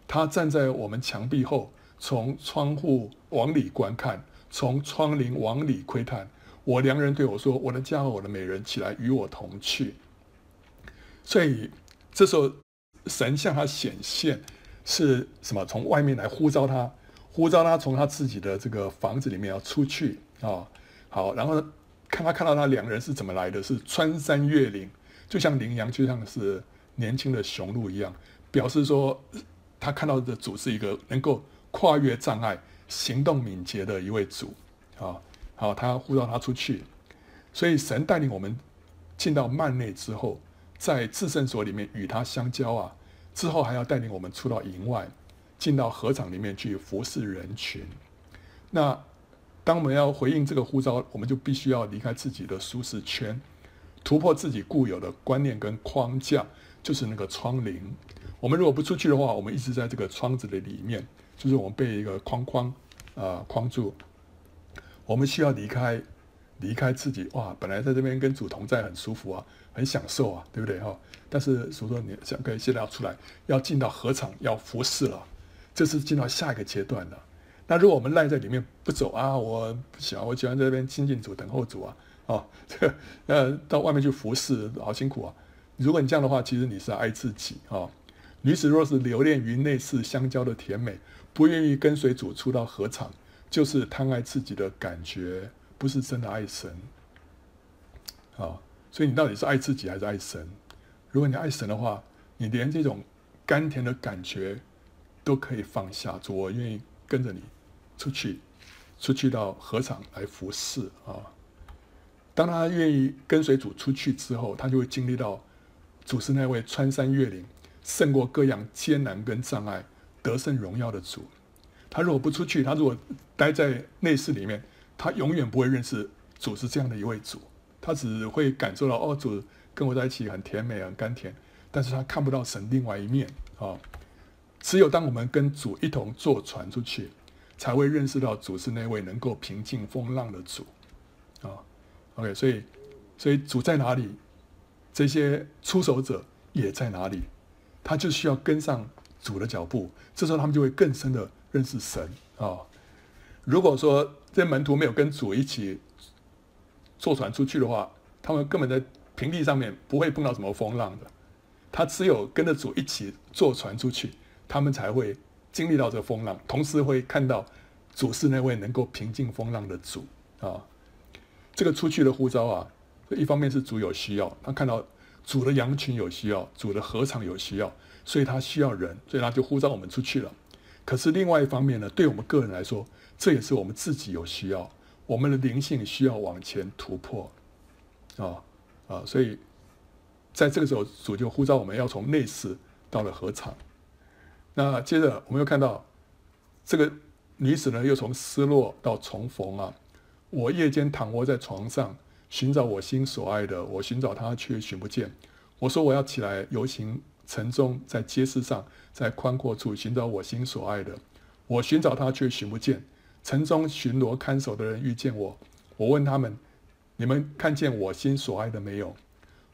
A: 他站在我们墙壁后，从窗户往里观看，从窗棂往里窥探。我良人对我说：“我的家和我的美人，起来与我同去。”所以这时候，神向他显现是什么？从外面来呼召他，呼召他从他自己的这个房子里面要出去啊。好，然后看他看到他两个人是怎么来的，是穿山越岭，就像羚羊，就像是年轻的雄鹿一样，表示说他看到的主是一个能够跨越障碍、行动敏捷的一位主啊。好，他呼召他出去，所以神带领我们进到幔内之后，在至圣所里面与他相交啊，之后还要带领我们出到营外，进到合场里面去服侍人群。那当我们要回应这个呼召，我们就必须要离开自己的舒适圈，突破自己固有的观念跟框架，就是那个窗棂。我们如果不出去的话，我们一直在这个窗子的里面，就是我们被一个框框啊、框住。我们需要离开，离开自己哇！本来在这边跟主同在很舒服啊，很享受啊，对不对哈？但是所以说你想可以现在要出来，要进到合场，要服侍了，这是进到下一个阶段了。那如果我们赖在里面不走啊，我不喜欢，我喜欢在这边亲近主，等候主啊，哦，*laughs* 这呃到外面去服侍，好辛苦啊。如果你这样的话，其实你是爱自己啊、女子若是留恋于内室相交的甜美，不愿意跟随主出到合场。就是贪爱自己的感觉，不是真的爱神。啊，所以你到底是爱自己还是爱神？如果你爱神的话，你连这种甘甜的感觉都可以放下。主，我愿意跟着你出去，出去到何场来服侍啊。当他愿意跟随主出去之后，他就会经历到主是那位穿山越岭，胜过各样艰难跟障碍，得胜荣耀的主。他如果不出去，他如果待在内室里面，他永远不会认识主是这样的一位主。他只会感受到哦，主跟我在一起很甜美、很甘甜，但是他看不到神另外一面啊、只有当我们跟主一同坐船出去，才会认识到主是那位能够平静风浪的主啊、OK，所以，所以主在哪里，这些出手者也在哪里，他就需要跟上主的脚步，这时候他们就会更深的。认识神啊、如果说这门徒没有跟主一起坐船出去的话，他们根本在平地上面不会碰到什么风浪的。他只有跟着主一起坐船出去，他们才会经历到这风浪，同时会看到主是那位能够平静风浪的主啊、这个出去的呼召啊，一方面是主有需要，他看到主的羊群有需要，主的禾场有需要，所以他需要人，所以他就呼召我们出去了。可是另外一方面呢，对我们个人来说，这也是我们自己有需要，我们的灵性需要往前突破，啊啊，所以在这个时候，主就呼召我们要从内室到了合场。那接着我们又看到这个女子呢，又从失落到重逢啊。我夜间躺卧在床上，寻找我心所爱的，我寻找他却寻不见。我说我要起来游行。城中，在街市上，在宽阔处寻找我心所爱的，我寻找他却寻不见。城中巡逻看守的人遇见我，我问他们：你们看见我心所爱的没有？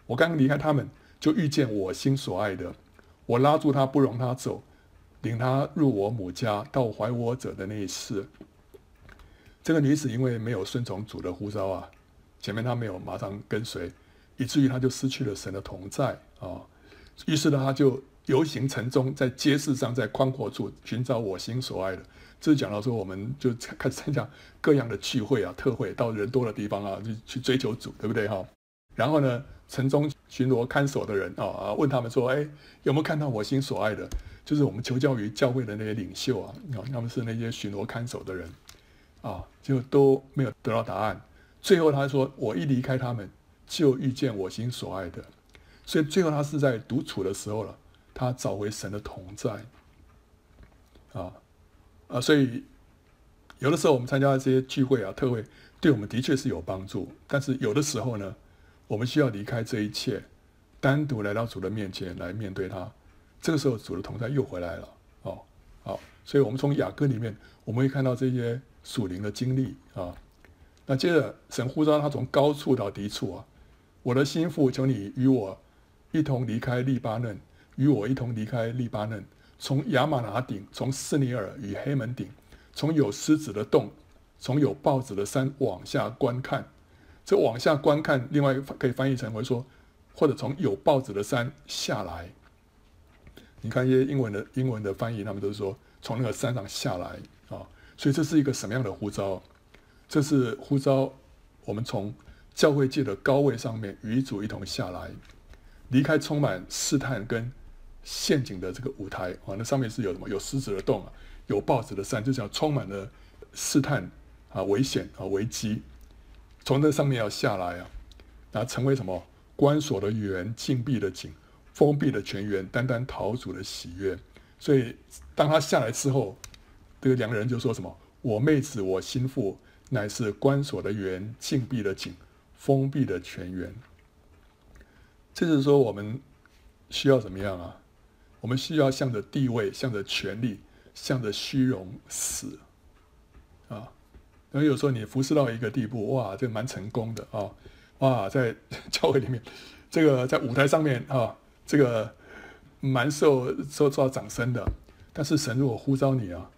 A: 我刚离开他们，就遇见我心所爱的。我拉住他，不容他走，领他入我母家，到怀我者的内室。这个女子因为没有顺从主的呼召啊，前面她没有马上跟随，以至于她就失去了神的同在啊。于是呢，他就游行城中，在街市上，在宽阔处寻找我心所爱的。这是讲到说，我们就开始参加各样的聚会啊、特会，到人多的地方啊，就去追求主，对不对哈？然后呢，城中巡逻看守的人啊啊，问他们说：“哎，有没有看到我心所爱的？”就是我们求教于教会的那些领袖啊，啊，他们是那些巡逻看守的人啊，就都没有得到答案。最后他说：“我一离开他们，就遇见我心所爱的。”所以最后他是在独处的时候了，他找回神的同在，啊啊，所以有的时候我们参加这些聚会啊、特会，对我们的确是有帮助。但是有的时候呢，我们需要离开这一切，单独来到主的面前来面对他。这个时候主的同在又回来了，哦，好，所以我们从雅歌里面我们会看到这些属灵的经历啊。那接着神呼召他从高处到低处啊，我的心腹，求你与我。一同离开利巴嫩，与我一同离开利巴嫩，从亚玛拿顶，从斯尼尔与黑门顶，从有狮子的洞，从有豹子的山往下观看。这往下观看，另外可以翻译成为说，或者从有豹子的山下来。你看一些英文的英文的翻译，他们都是说从那个山上下来啊。所以这是一个什么样的呼召？这是呼召我们从教会界的高位上面与主一同下来，离开充满试探跟陷阱的这个舞台啊，那上面是有什么？有狮子的洞啊，有豹子的山，就叫充满了试探啊、危险啊、危机，从这上面要下来啊，那，成为什么？关锁的园，禁闭的井，封闭的泉源，单单逃主的喜悦。所以当他下来之后，这个两个人就说什么？我妹子，我心腹，乃是关锁的园，禁闭的井，封闭的泉源。这就是说，我们需要怎么样啊？我们需要向着地位，向着权力，向着虚荣死啊！然后有时候你服侍到一个地步，哇，这蛮成功的啊！哇，在 *laughs* 教会里面，这个在舞台上面啊，这个蛮受受受到掌声的。但是神如果呼召你啊，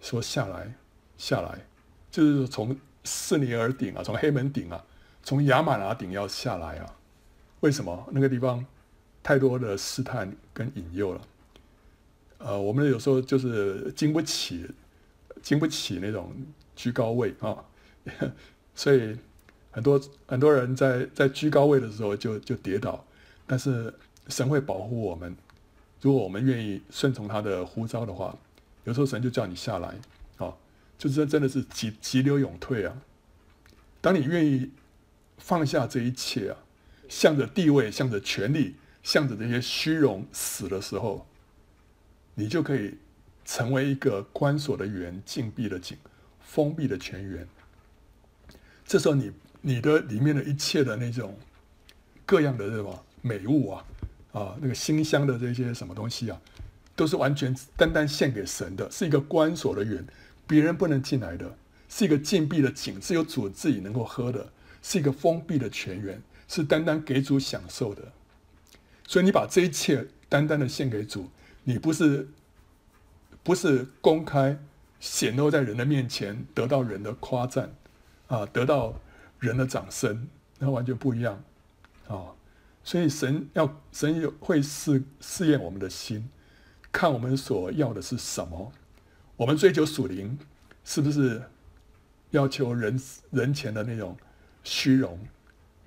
A: 说下来，下来，就是从四尼尔顶啊，从黑门顶啊，从亚玛拿顶要下来啊。为什么？那个地方太多的试探跟引诱了。呃，我们有时候就是经不起，经不起那种居高位啊，*laughs* 所以很多很多人在在居高位的时候就就跌倒。但是神会保护我们，如果我们愿意顺从他的呼召的话，有时候神就叫你下来啊，就是真的是急急流勇退啊。当你愿意放下这一切啊。向着地位，向着权力，向着这些虚荣死的时候，你就可以成为一个关锁的园、禁闭的井、封闭的泉源。这时候你，你的里面的一切的那种各样的这种美物啊，啊，那个馨香的这些什么东西啊，都是完全单单献给神的，是一个关锁的园，别人不能进来的，是一个禁闭的井，只有主自己能够喝的，是一个封闭的泉源。是单单给主享受的，所以你把这一切单单的献给主，你不是不是公开显露在人的面前，得到人的夸赞啊，得到人的掌声，那完全不一样啊。所以神要神有会试试验我们的心，看我们所要的是什么。我们追求属灵，是不是要求人人前的那种虚荣？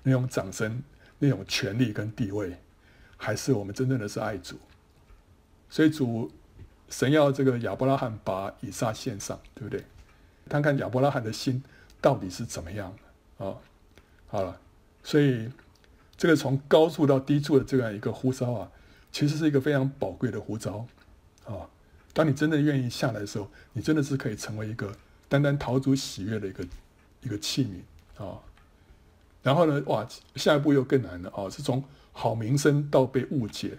A: 那种掌声、那种权力跟地位，还是我们真正的是爱主。所以主神要这个亚伯拉罕把以撒献上，对不对？看看亚伯拉罕的心到底是怎么样啊、好了，所以这个从高处到低处的这样一个呼召啊，其实是一个非常宝贵的呼召啊、当你真的愿意下来的时候，你真的是可以成为一个单单讨主喜悦的一个一个器皿啊。然后呢？哇，下一步又更难了啊！是从好名声到被误解，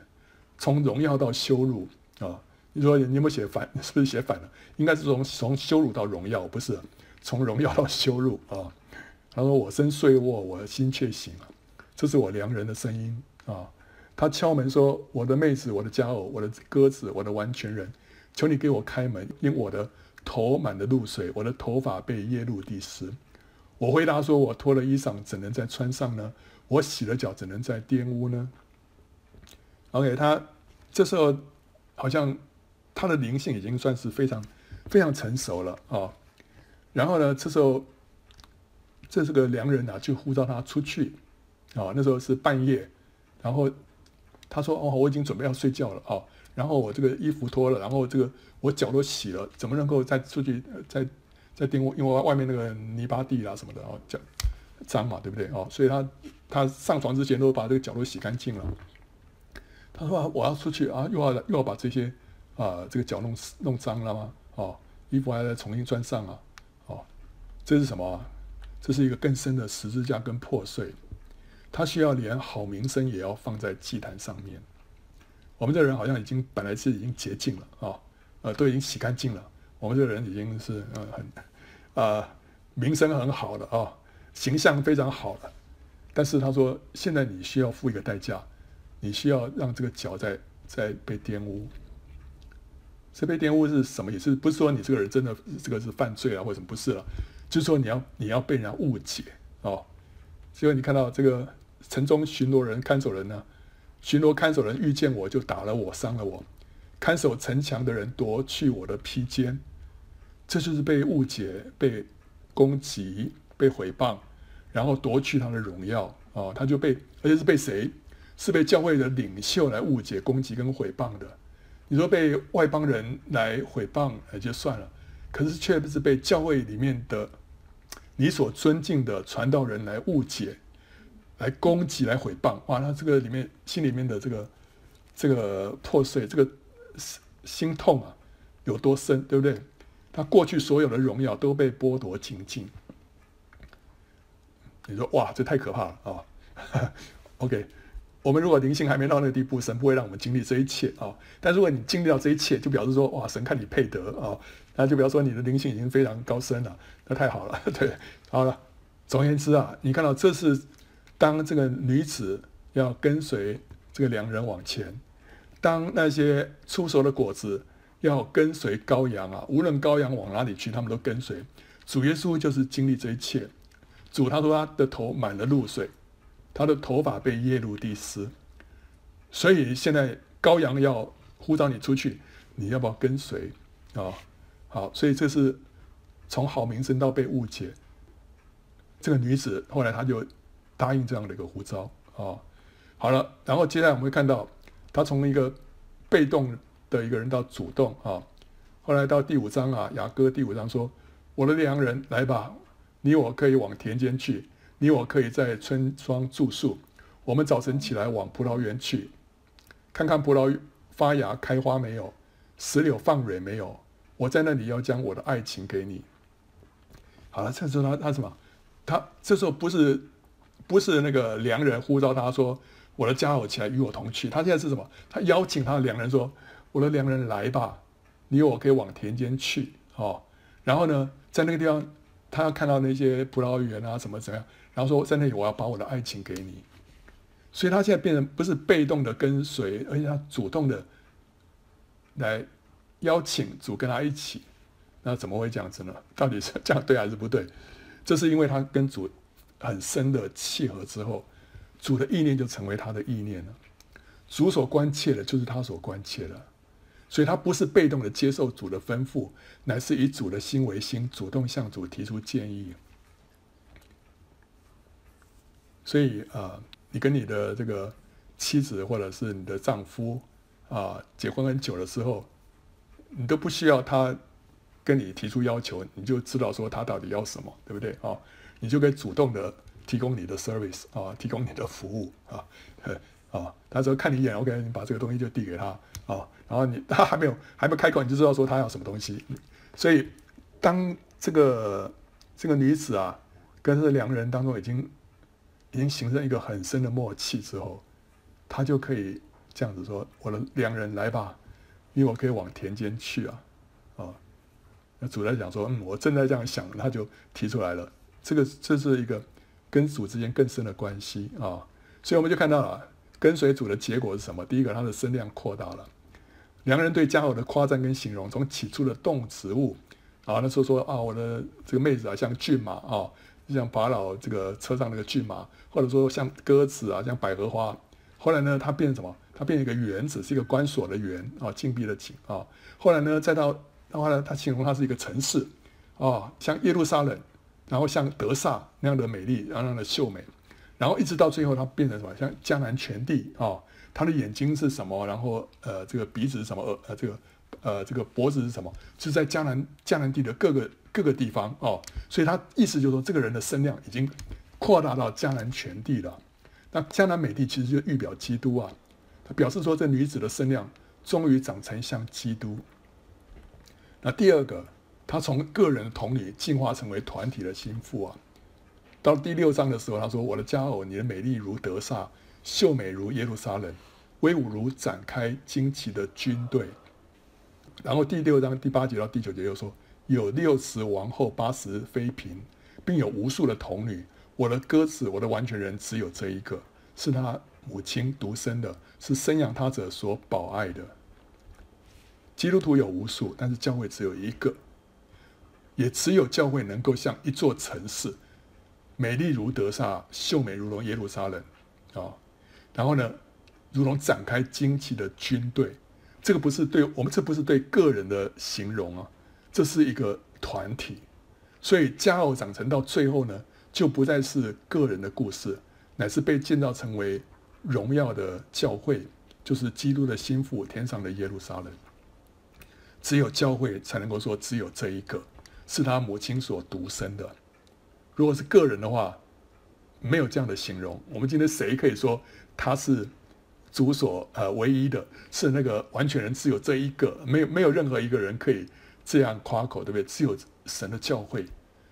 A: 从荣耀到羞辱啊！你说你有没有写反？是不是写反了？应该是从从羞辱到荣耀，不是从荣耀到羞辱啊！他说：“我身睡卧，我的心却醒了。”这是我良人的声音啊！他敲门说：“我的妹子，我的佳偶，我的鸽子，我的完全人，求你给我开门，因我的头满了露水，我的头发被耶路地湿。”我回答说：“我脱了衣裳，怎能再穿上呢？我洗了脚，怎能再玷污呢？”OK，他这时候好像他的灵性已经算是非常非常成熟了啊、然后呢，这时候这是个良人啊，就呼召他出去啊、那时候是半夜，然后他说：“哦，我已经准备要睡觉了啊、然后我这个衣服脱了，然后这个我脚都洗了，怎么能够再出去再？”在玷污，因为外面那个泥巴地啦什么的哦，脏脏嘛，对不对哦？所以他他上床之前都把这个脚都洗干净了。他说：“我要出去啊，又要又要把这些啊这个脚弄弄脏了吗？哦，衣服还要重新穿上啊？哦，这是什么？这是一个更深的十字架跟破碎。他需要连好名声也要放在祭坛上面。我们这人好像已经本来是已经洁净了啊、呃，都已经洗干净了。”我们这个人已经是呃很，呃名声很好的啊、形象非常好的，但是他说，现在你需要付一个代价，你需要让这个脚再再被玷污。这被玷污是什么意思？不是说你这个人真的这个是犯罪啊，或者什么不是了，就是说你要你要被人家误解哦。所以你看到这个城中巡逻人看守人呢，巡逻看守人遇见我就打了我，伤了我，看守城墙的人夺去我的披肩。这就是被误解、被攻击、被毁谤，然后夺去他的荣耀啊，他就被，而且是被谁？是被教会的领袖来误解、攻击跟毁谤的。你说被外邦人来毁谤也就算了，可是却不是被教会里面的你所尊敬的传道人来误解、来攻击、来毁谤。哇，他这个里面心里面的这个这个破碎、这个心痛啊，有多深，对不对？他过去所有的荣耀都被剥夺净尽。你说哇，这太可怕了啊、哦！*laughs* OK，我们如果灵性还没到那个地步，神不会让我们经历这一切啊、但如果你经历到这一切，就表示说哇，神看你配得啊、哦，那就表示说你的灵性已经非常高深了，那太好了。*laughs* 对，好了。总而言之啊，你看到这是当这个女子要跟随这个良人往前，当那些出熟的果子要跟随羔羊啊，无论羔羊往哪里去，他们都跟随。主耶稣就是经历这一切。主他说他的头满了露水，他的头发被耶路滴丝，所以现在羔羊要呼召你出去，你要不要跟随啊、好，所以这是从好名声到被误解，这个女子后来她就答应这样的一个呼召啊、好了，然后接下来我们会看到她从一个被动的一个人到主动啊、后来到第五章啊，雅歌第五章说：“我的良人来吧。”你我可以往田间去，你我可以在村庄住宿。我们早晨起来往葡萄园去，看看葡萄发芽开花没有，石榴放蕊没有。我在那里要将我的爱情给你。好了，这时候他他什么？他这时候不是不是那个良人呼召他说：“我的家偶起来与我同去。”他现在是什么？他邀请他的良人说：“我的良人来吧，你我可以往田间去。”哦，然后呢，在那个地方。他要看到那些葡萄园啊，什么怎样，然后说在那里我要把我的爱情给你，所以他现在变成不是被动的跟随，而且他主动的来邀请主跟他一起，那怎么会这样子呢？到底是这样对还是不对？这是因为他跟主很深的契合之后，主的意念就成为他的意念了，主所关切的就是他所关切的。所以他不是被动的接受主的吩咐，乃是以主的心为心，主动向主提出建议。所以啊、你跟你的这个妻子或者是你的丈夫啊、结婚很久的时候，你都不需要他跟你提出要求，你就知道说他到底要什么，对不对啊、你就可以主动的提供你的 service 啊，提供你的服务啊，啊，他说看你一眼，OK，你把这个东西就递给他啊。然后你 *laughs* 他还没有还没开口，你就知道说他要什么东西。所以当这个这个女子啊跟这两个人当中已经已经形成一个很深的默契之后，他就可以这样子说：“我的良人来吧，因为我可以往田间去啊。”啊，那主在讲说：“嗯，我正在这样想。”他就提出来了。这个这是一个跟主之间更深的关系啊。所以我们就看到了跟随主的结果是什么？第一个，他的声量扩大了。两个人对佳偶的夸赞跟形容，从起初的动词物，啊，那时候说啊，我的这个妹子啊，像骏马啊，就像法老这个车上那个骏马，或者说像鸽子啊，像百合花。后来呢，它变成什么？它变成一个园子，是一个关锁的园啊，禁闭的禁啊。后来呢，再到，然后呢，它形容它是一个城市啊，像耶路撒冷，然后像德萨那样的美丽，那样的秀美，然后一直到最后，它变成什么？像江南全地啊。他的眼睛是什么？然后，呃，这个鼻子是什么？呃，这个，呃，这个脖子是什么？就是在迦南迦南地的各个各个地方哦。所以他意思就是说，这个人的身量已经扩大到迦南全地了。那迦南美地其实就预表基督啊。他表示说，这女子的身量终于长成像基督。那第二个，他从个人的同理进化成为团体的心腹啊。到第六章的时候，他说：“我的佳偶，你的美丽如德萨。”秀美如耶路撒冷，威武如展开旌旗的军队。然后第六章第八节到第九节又说：有六十王后，八十妃嫔，并有无数的童女。我的鸽子，我的完全人，只有这一个，是他母亲独生的，是生养他者所宝爱的。基督徒有无数，但是教会只有一个，也只有教会能够像一座城市，美丽如德撒，秀美如同耶路撒冷啊。然后呢，如同展开旌旗的军队，这个不是对我们，这不是对个人的形容啊，这是一个团体。所以佳偶长成到最后呢，就不再是个人的故事，乃是被建造成为荣耀的教会，就是基督的心腹，天上的耶路撒冷。只有教会才能够说，只有这一个是他母亲所独生的。如果是个人的话，没有这样的形容。我们今天谁可以说他是主所呃唯一的，是那个完全人，只有这一个，没有没有任何一个人可以这样夸口，对不对？只有神的教会，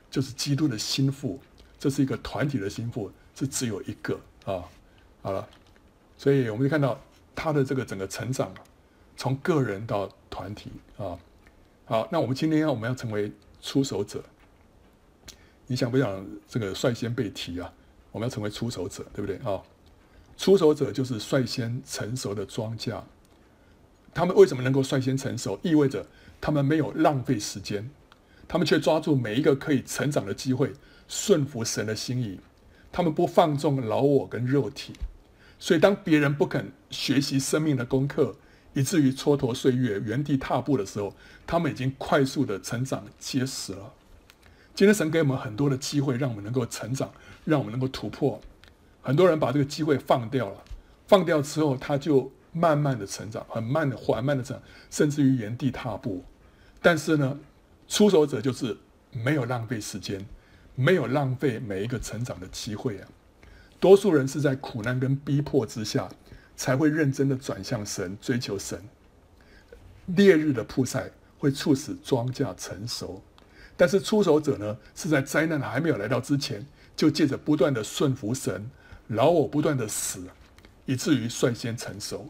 A: 就是基督的心腹，这是一个团体的心腹，是只有一个啊。好了，所以我们就看到他的这个整个成长，从个人到团体啊。好，那我们今天要我们要成为出手者，你想不想这个率先被提啊？我们要成为出手者，对不对啊？出手者就是率先成熟的庄稼。他们为什么能够率先成熟？意味着他们没有浪费时间，他们却抓住每一个可以成长的机会，顺服神的心意。他们不放纵老我跟肉体。所以，当别人不肯学习生命的功课，以至于蹉跎岁月、原地踏步的时候，他们已经快速的成长结实了。今天神给我们很多的机会，让我们能够成长，让我们能够突破。很多人把这个机会放掉了，放掉之后，他就慢慢的成长，很慢的、缓慢的成长，甚至于原地踏步。但是呢，出手者就是没有浪费时间，没有浪费每一个成长的机会啊。多数人是在苦难跟逼迫之下，才会认真的转向神，追求神。烈日的曝晒会促使庄稼成熟。但是出手者呢，是在灾难还没有来到之前，就借着不断的顺服神，老我不断的死，以至于率先成熟。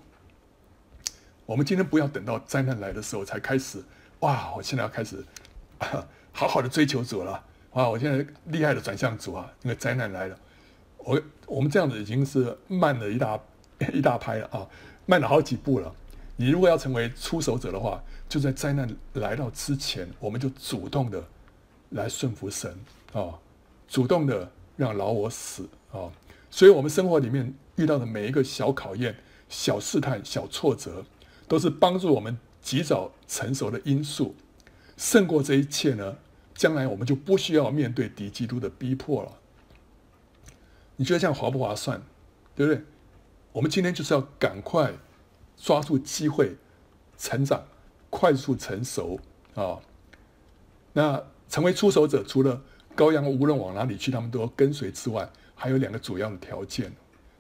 A: 我们今天不要等到灾难来的时候才开始，哇！我现在要开始 *laughs* 好好的追求主了，哇！我现在厉害的转向主啊，因为灾难来了。我我们这样子已经是慢了一大 *laughs* 一大拍了啊，慢了好几步了。你如果要成为出手者的话，就在灾难来到之前，我们就主动的。来顺服神啊、主动的让老我死啊、所以，我们生活里面遇到的每一个小考验、小试探、小挫折，都是帮助我们及早成熟的因素。胜过这一切呢，将来我们就不需要面对敌基督的逼迫了。你觉得这样划不划算？对不对？我们今天就是要赶快抓住机会，成长，快速成熟啊、那。成为出手者，除了羔羊无论往哪里去，他们都要跟随之外，还有两个主要的条件。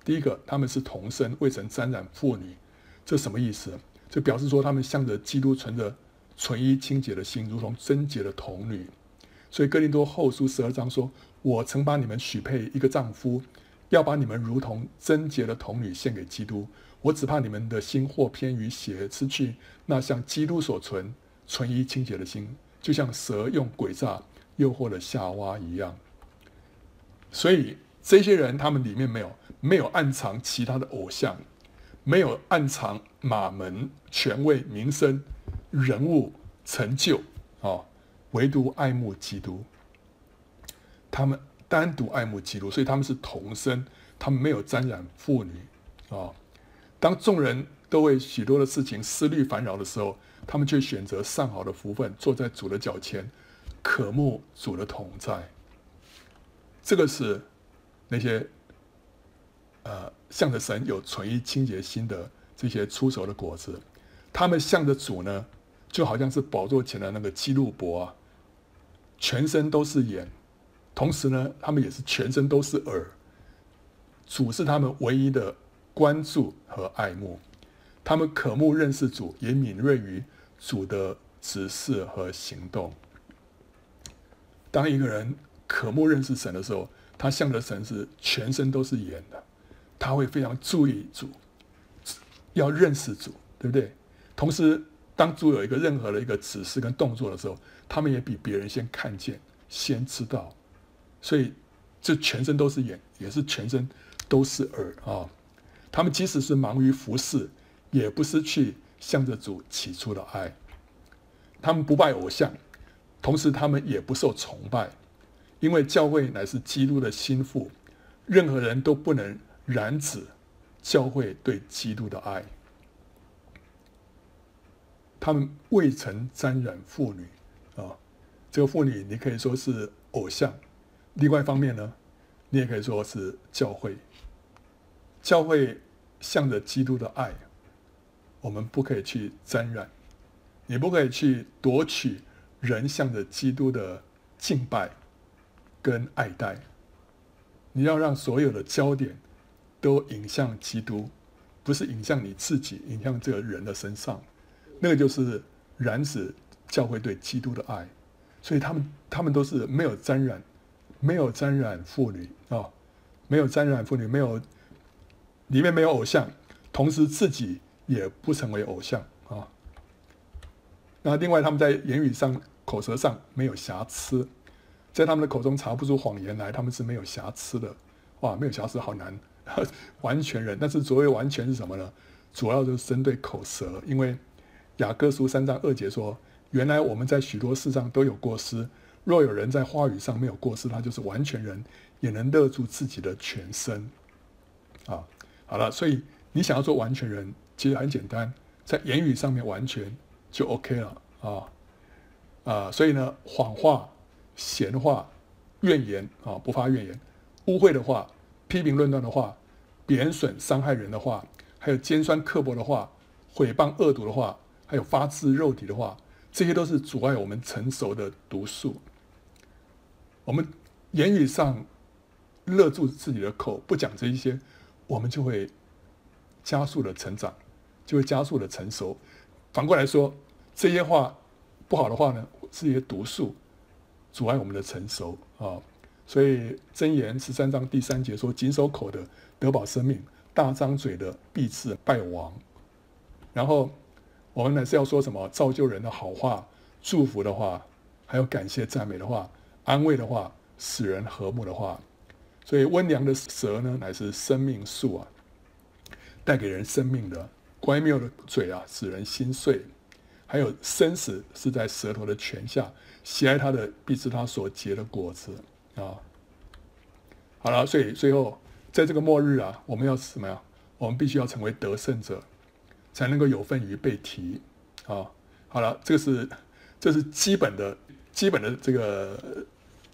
A: 第一个，他们是童身，未曾沾染妇女，这什么意思？这表示说他们向着基督存着纯一清洁的心，如同贞洁的童女。所以哥林多后书十二章说：“我曾把你们许配一个丈夫，要把你们如同贞洁的童女献给基督。我只怕你们的心或偏于邪，失去那像基督所存纯一清洁的心。”就像蛇用诡诈诱惑了夏娃一样，所以这些人他们里面没有没有暗藏其他的偶像，没有暗藏马门、权位、名声、人物、成就啊、唯独爱慕基督。他们单独爱慕基督，所以他们是童身，他们没有沾染妇女啊、当众人都为许多的事情思虑烦扰的时候。他们却选择上好的福分，坐在主的脚前，渴慕主的同在。这个是那些呃向着神有纯一清洁心的这些出手的果子。他们向着主呢，就好像是宝座前的那个基路伯啊，全身都是眼，同时呢，他们也是全身都是耳。主是他们唯一的关注和爱慕。他们渴慕认识主，也敏锐于主的指示和行动。当一个人渴慕认识神的时候，他向着神是全身都是眼的，他会非常注意主，要认识主，对不对？同时，当主有一个任何的一个指示跟动作的时候，他们也比别人先看见、先知道。所以，这全身都是眼，也是全身都是耳啊！他们即使是忙于服侍。也不失去向着主起初的爱，他们不拜偶像，同时他们也不受崇拜，因为教会乃是基督的心腹，任何人都不能染指教会对基督的爱。他们未曾沾染妇女啊，这个妇女你可以说是偶像。另外一方面呢，你也可以说是教会。教会向着基督的爱，我们不可以去沾染，你不可以去夺取人向着基督的敬拜跟爱戴。你要让所有的焦点都引向基督，不是引向你自己，引向这个人的身上。那个就是染指教会对基督的爱。所以他们他们都是没有沾染，没有沾染妇女啊、没有沾染妇女，没有里面没有偶像，同时自己也不成为偶像啊、那另外他们在言语上、口舌上没有瑕疵，在他们的口中查不出谎言来，他们是没有瑕疵的。哇，没有瑕疵好难，*laughs* 完全人。但是所谓完全是什么呢？主要就是针对口舌，因为雅各书三章二节说。原来我们在许多事上都有过失，若有人在话语上没有过失，他就是完全人，也能勒住自己的全身。啊，好了，所以你想要做完全人，其实很简单，在言语上面完全就 OK 了啊啊，所以呢，谎话、闲话、怨言啊，不发怨言，污秽的话、批评论断的话、贬损伤害人的话，还有尖酸刻薄的话、诽谤恶毒的话，还有发自肉体的话。这些都是阻碍我们成熟的毒素。我们言语上勒住自己的口，不讲这一些，我们就会加速的成长，就会加速的成熟。反过来说，这些话不好的话呢，是一些毒素，阻碍我们的成熟啊。所以箴言十三章第三节说：“谨守口的得保生命，大张嘴的必致败亡。”然后。我们呢是要说什么？造就人的好话、祝福的话，还有感谢赞美的话、安慰的话、使人和睦的话。所以温良的舌呢，乃是生命树啊，带给人生命的；乖谬的嘴啊，使人心碎。还有生死是在舌头的权下，喜爱他的必吃他所结的果子啊。好了，所以最后在这个末日啊，我们要什么呀？我们必须要成为得胜者。才能够有份于被提，啊，好了，这个是这是基本的基本的这个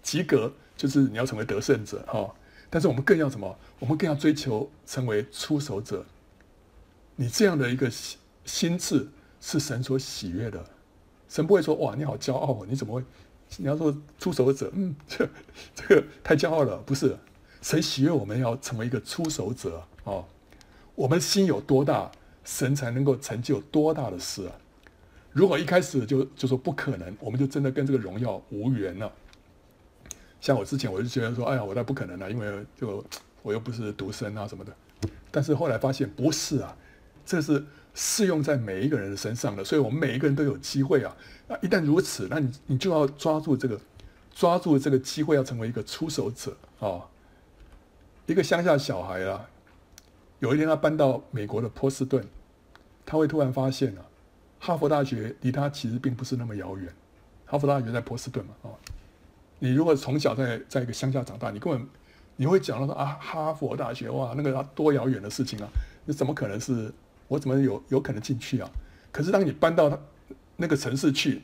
A: 及格，就是你要成为得胜者哈。但是我们更要什么？我们更要追求成为出手者。你这样的一个心心智是神所喜悦的。神不会说哇，你好骄傲哦，你怎么会？你要说出手者，嗯，这这个太骄傲了，不是？神喜悦我们要成为一个出手者哦。我们心有多大？神才能够成就多大的事啊！如果一开始就就说不可能，我们就真的跟这个荣耀无缘了。像我之前我就觉得说，哎呀，我那不可能了，因为就我又不是独生啊什么的。但是后来发现不是啊，这是适用在每一个人的身上的，所以我们每一个人都有机会啊。那一旦如此，那你你就要抓住这个，抓住这个机会，要成为一个出手者啊！一个乡下小孩啊，有一天他搬到美国的波士顿。他会突然发现啊，哈佛大学离他其实并不是那么遥远。哈佛大学在波士顿嘛，啊，你如果从小在在一个乡下长大，你根本你会讲到说啊，哈佛大学哇，那个多遥远的事情啊，那怎么可能是我怎么有有可能进去啊？可是当你搬到他那个城市去，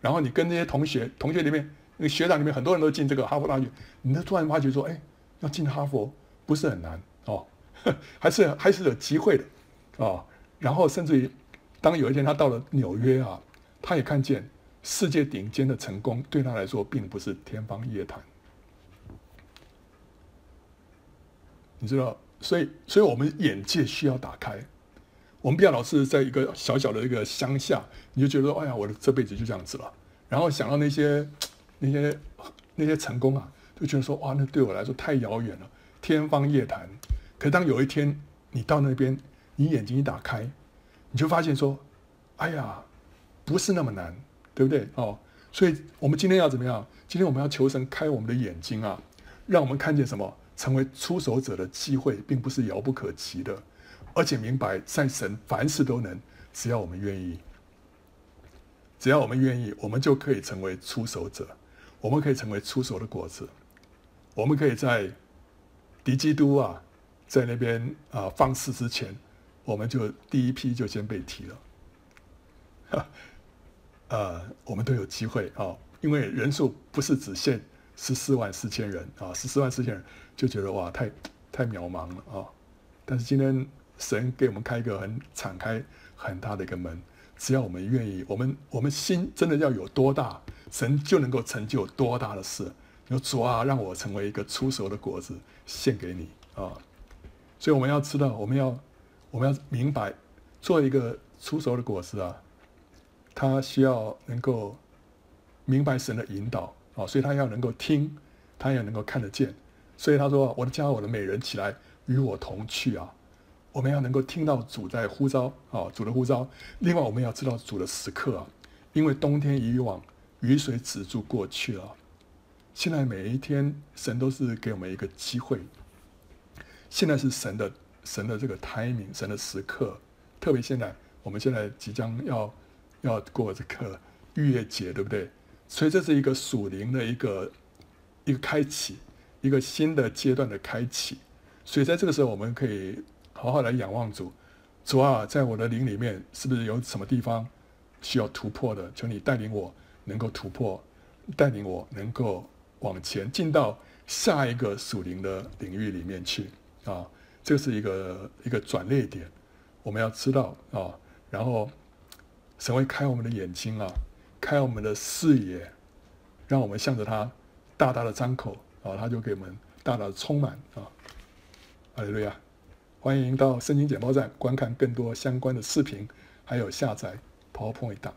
A: 然后你跟那些同学同学里面那个学长里面很多人都进这个哈佛大学，你就突然发觉说，哎，要进哈佛不是很难哦，*laughs* 还是还是有机会的哦。然后甚至于，当有一天他到了纽约啊，他也看见世界顶尖的成功对他来说并不是天方夜谭。你知道，所以，所以我们眼界需要打开。我们不要老是在一个小小的一个乡下，你就觉得，哎呀，我的这辈子就这样子了。然后想到那些那些那些成功啊，就觉得说，哇，那对我来说太遥远了，天方夜谭。可当有一天你到那边，你眼睛一打开，你就发现说：“哎呀，不是那么难，对不对？”哦，所以我们今天要怎么样？今天我们要求神开我们的眼睛啊，让我们看见什么？成为出手者的机会，并不是遥不可及的，而且明白在神凡事都能，只要我们愿意，只要我们愿意，我们就可以成为出手者，我们可以成为出手的果子，我们可以在敌基督啊，在那边啊放肆之前。我们就第一批就先被提了，哈，呃，我们都有机会啊，因为人数不是只限十四万四千人啊，十四万四千人，就觉得哇，太太渺茫了啊！但是今天神给我们开一个很敞开、很大的一个门，只要我们愿意，我们我们心真的要有多大，神就能够成就多大的事。有主啊，让我成为一个初熟的果子，献给你啊！所以我们要知道，我们要我们要明白，做一个初熟的果子啊，他需要能够明白神的引导啊，所以他要能够听，他也能够看得见。所以他说：“我的家，我的美人起来与我同去啊！”我们要能够听到主在呼召啊，主的呼召。另外，我们要知道主的时刻啊，因为冬天已往，雨水止住过去了。现在每一天，神都是给我们一个机会。现在是神的神的这个 timing，神的时刻。特别现在，我们现在即将要要过这个逾越节，对不对？所以这是一个属灵的一个一个开启，一个新的阶段的开启。所以在这个时候，我们可以好好来仰望主。主啊，在我的灵里面，是不是有什么地方需要突破的？求你带领我能够突破，带领我能够。往前进到下一个属灵的领域里面去啊，这是一个一个转捩点，我们要知道啊，然后神会开我们的眼睛啊，开我们的视野，让我们向着他大大的张口啊，他就给我们大大的充满啊。阿利路亚！欢迎到圣经简报站观看更多相关的视频，还有下载 PowerPoint 档。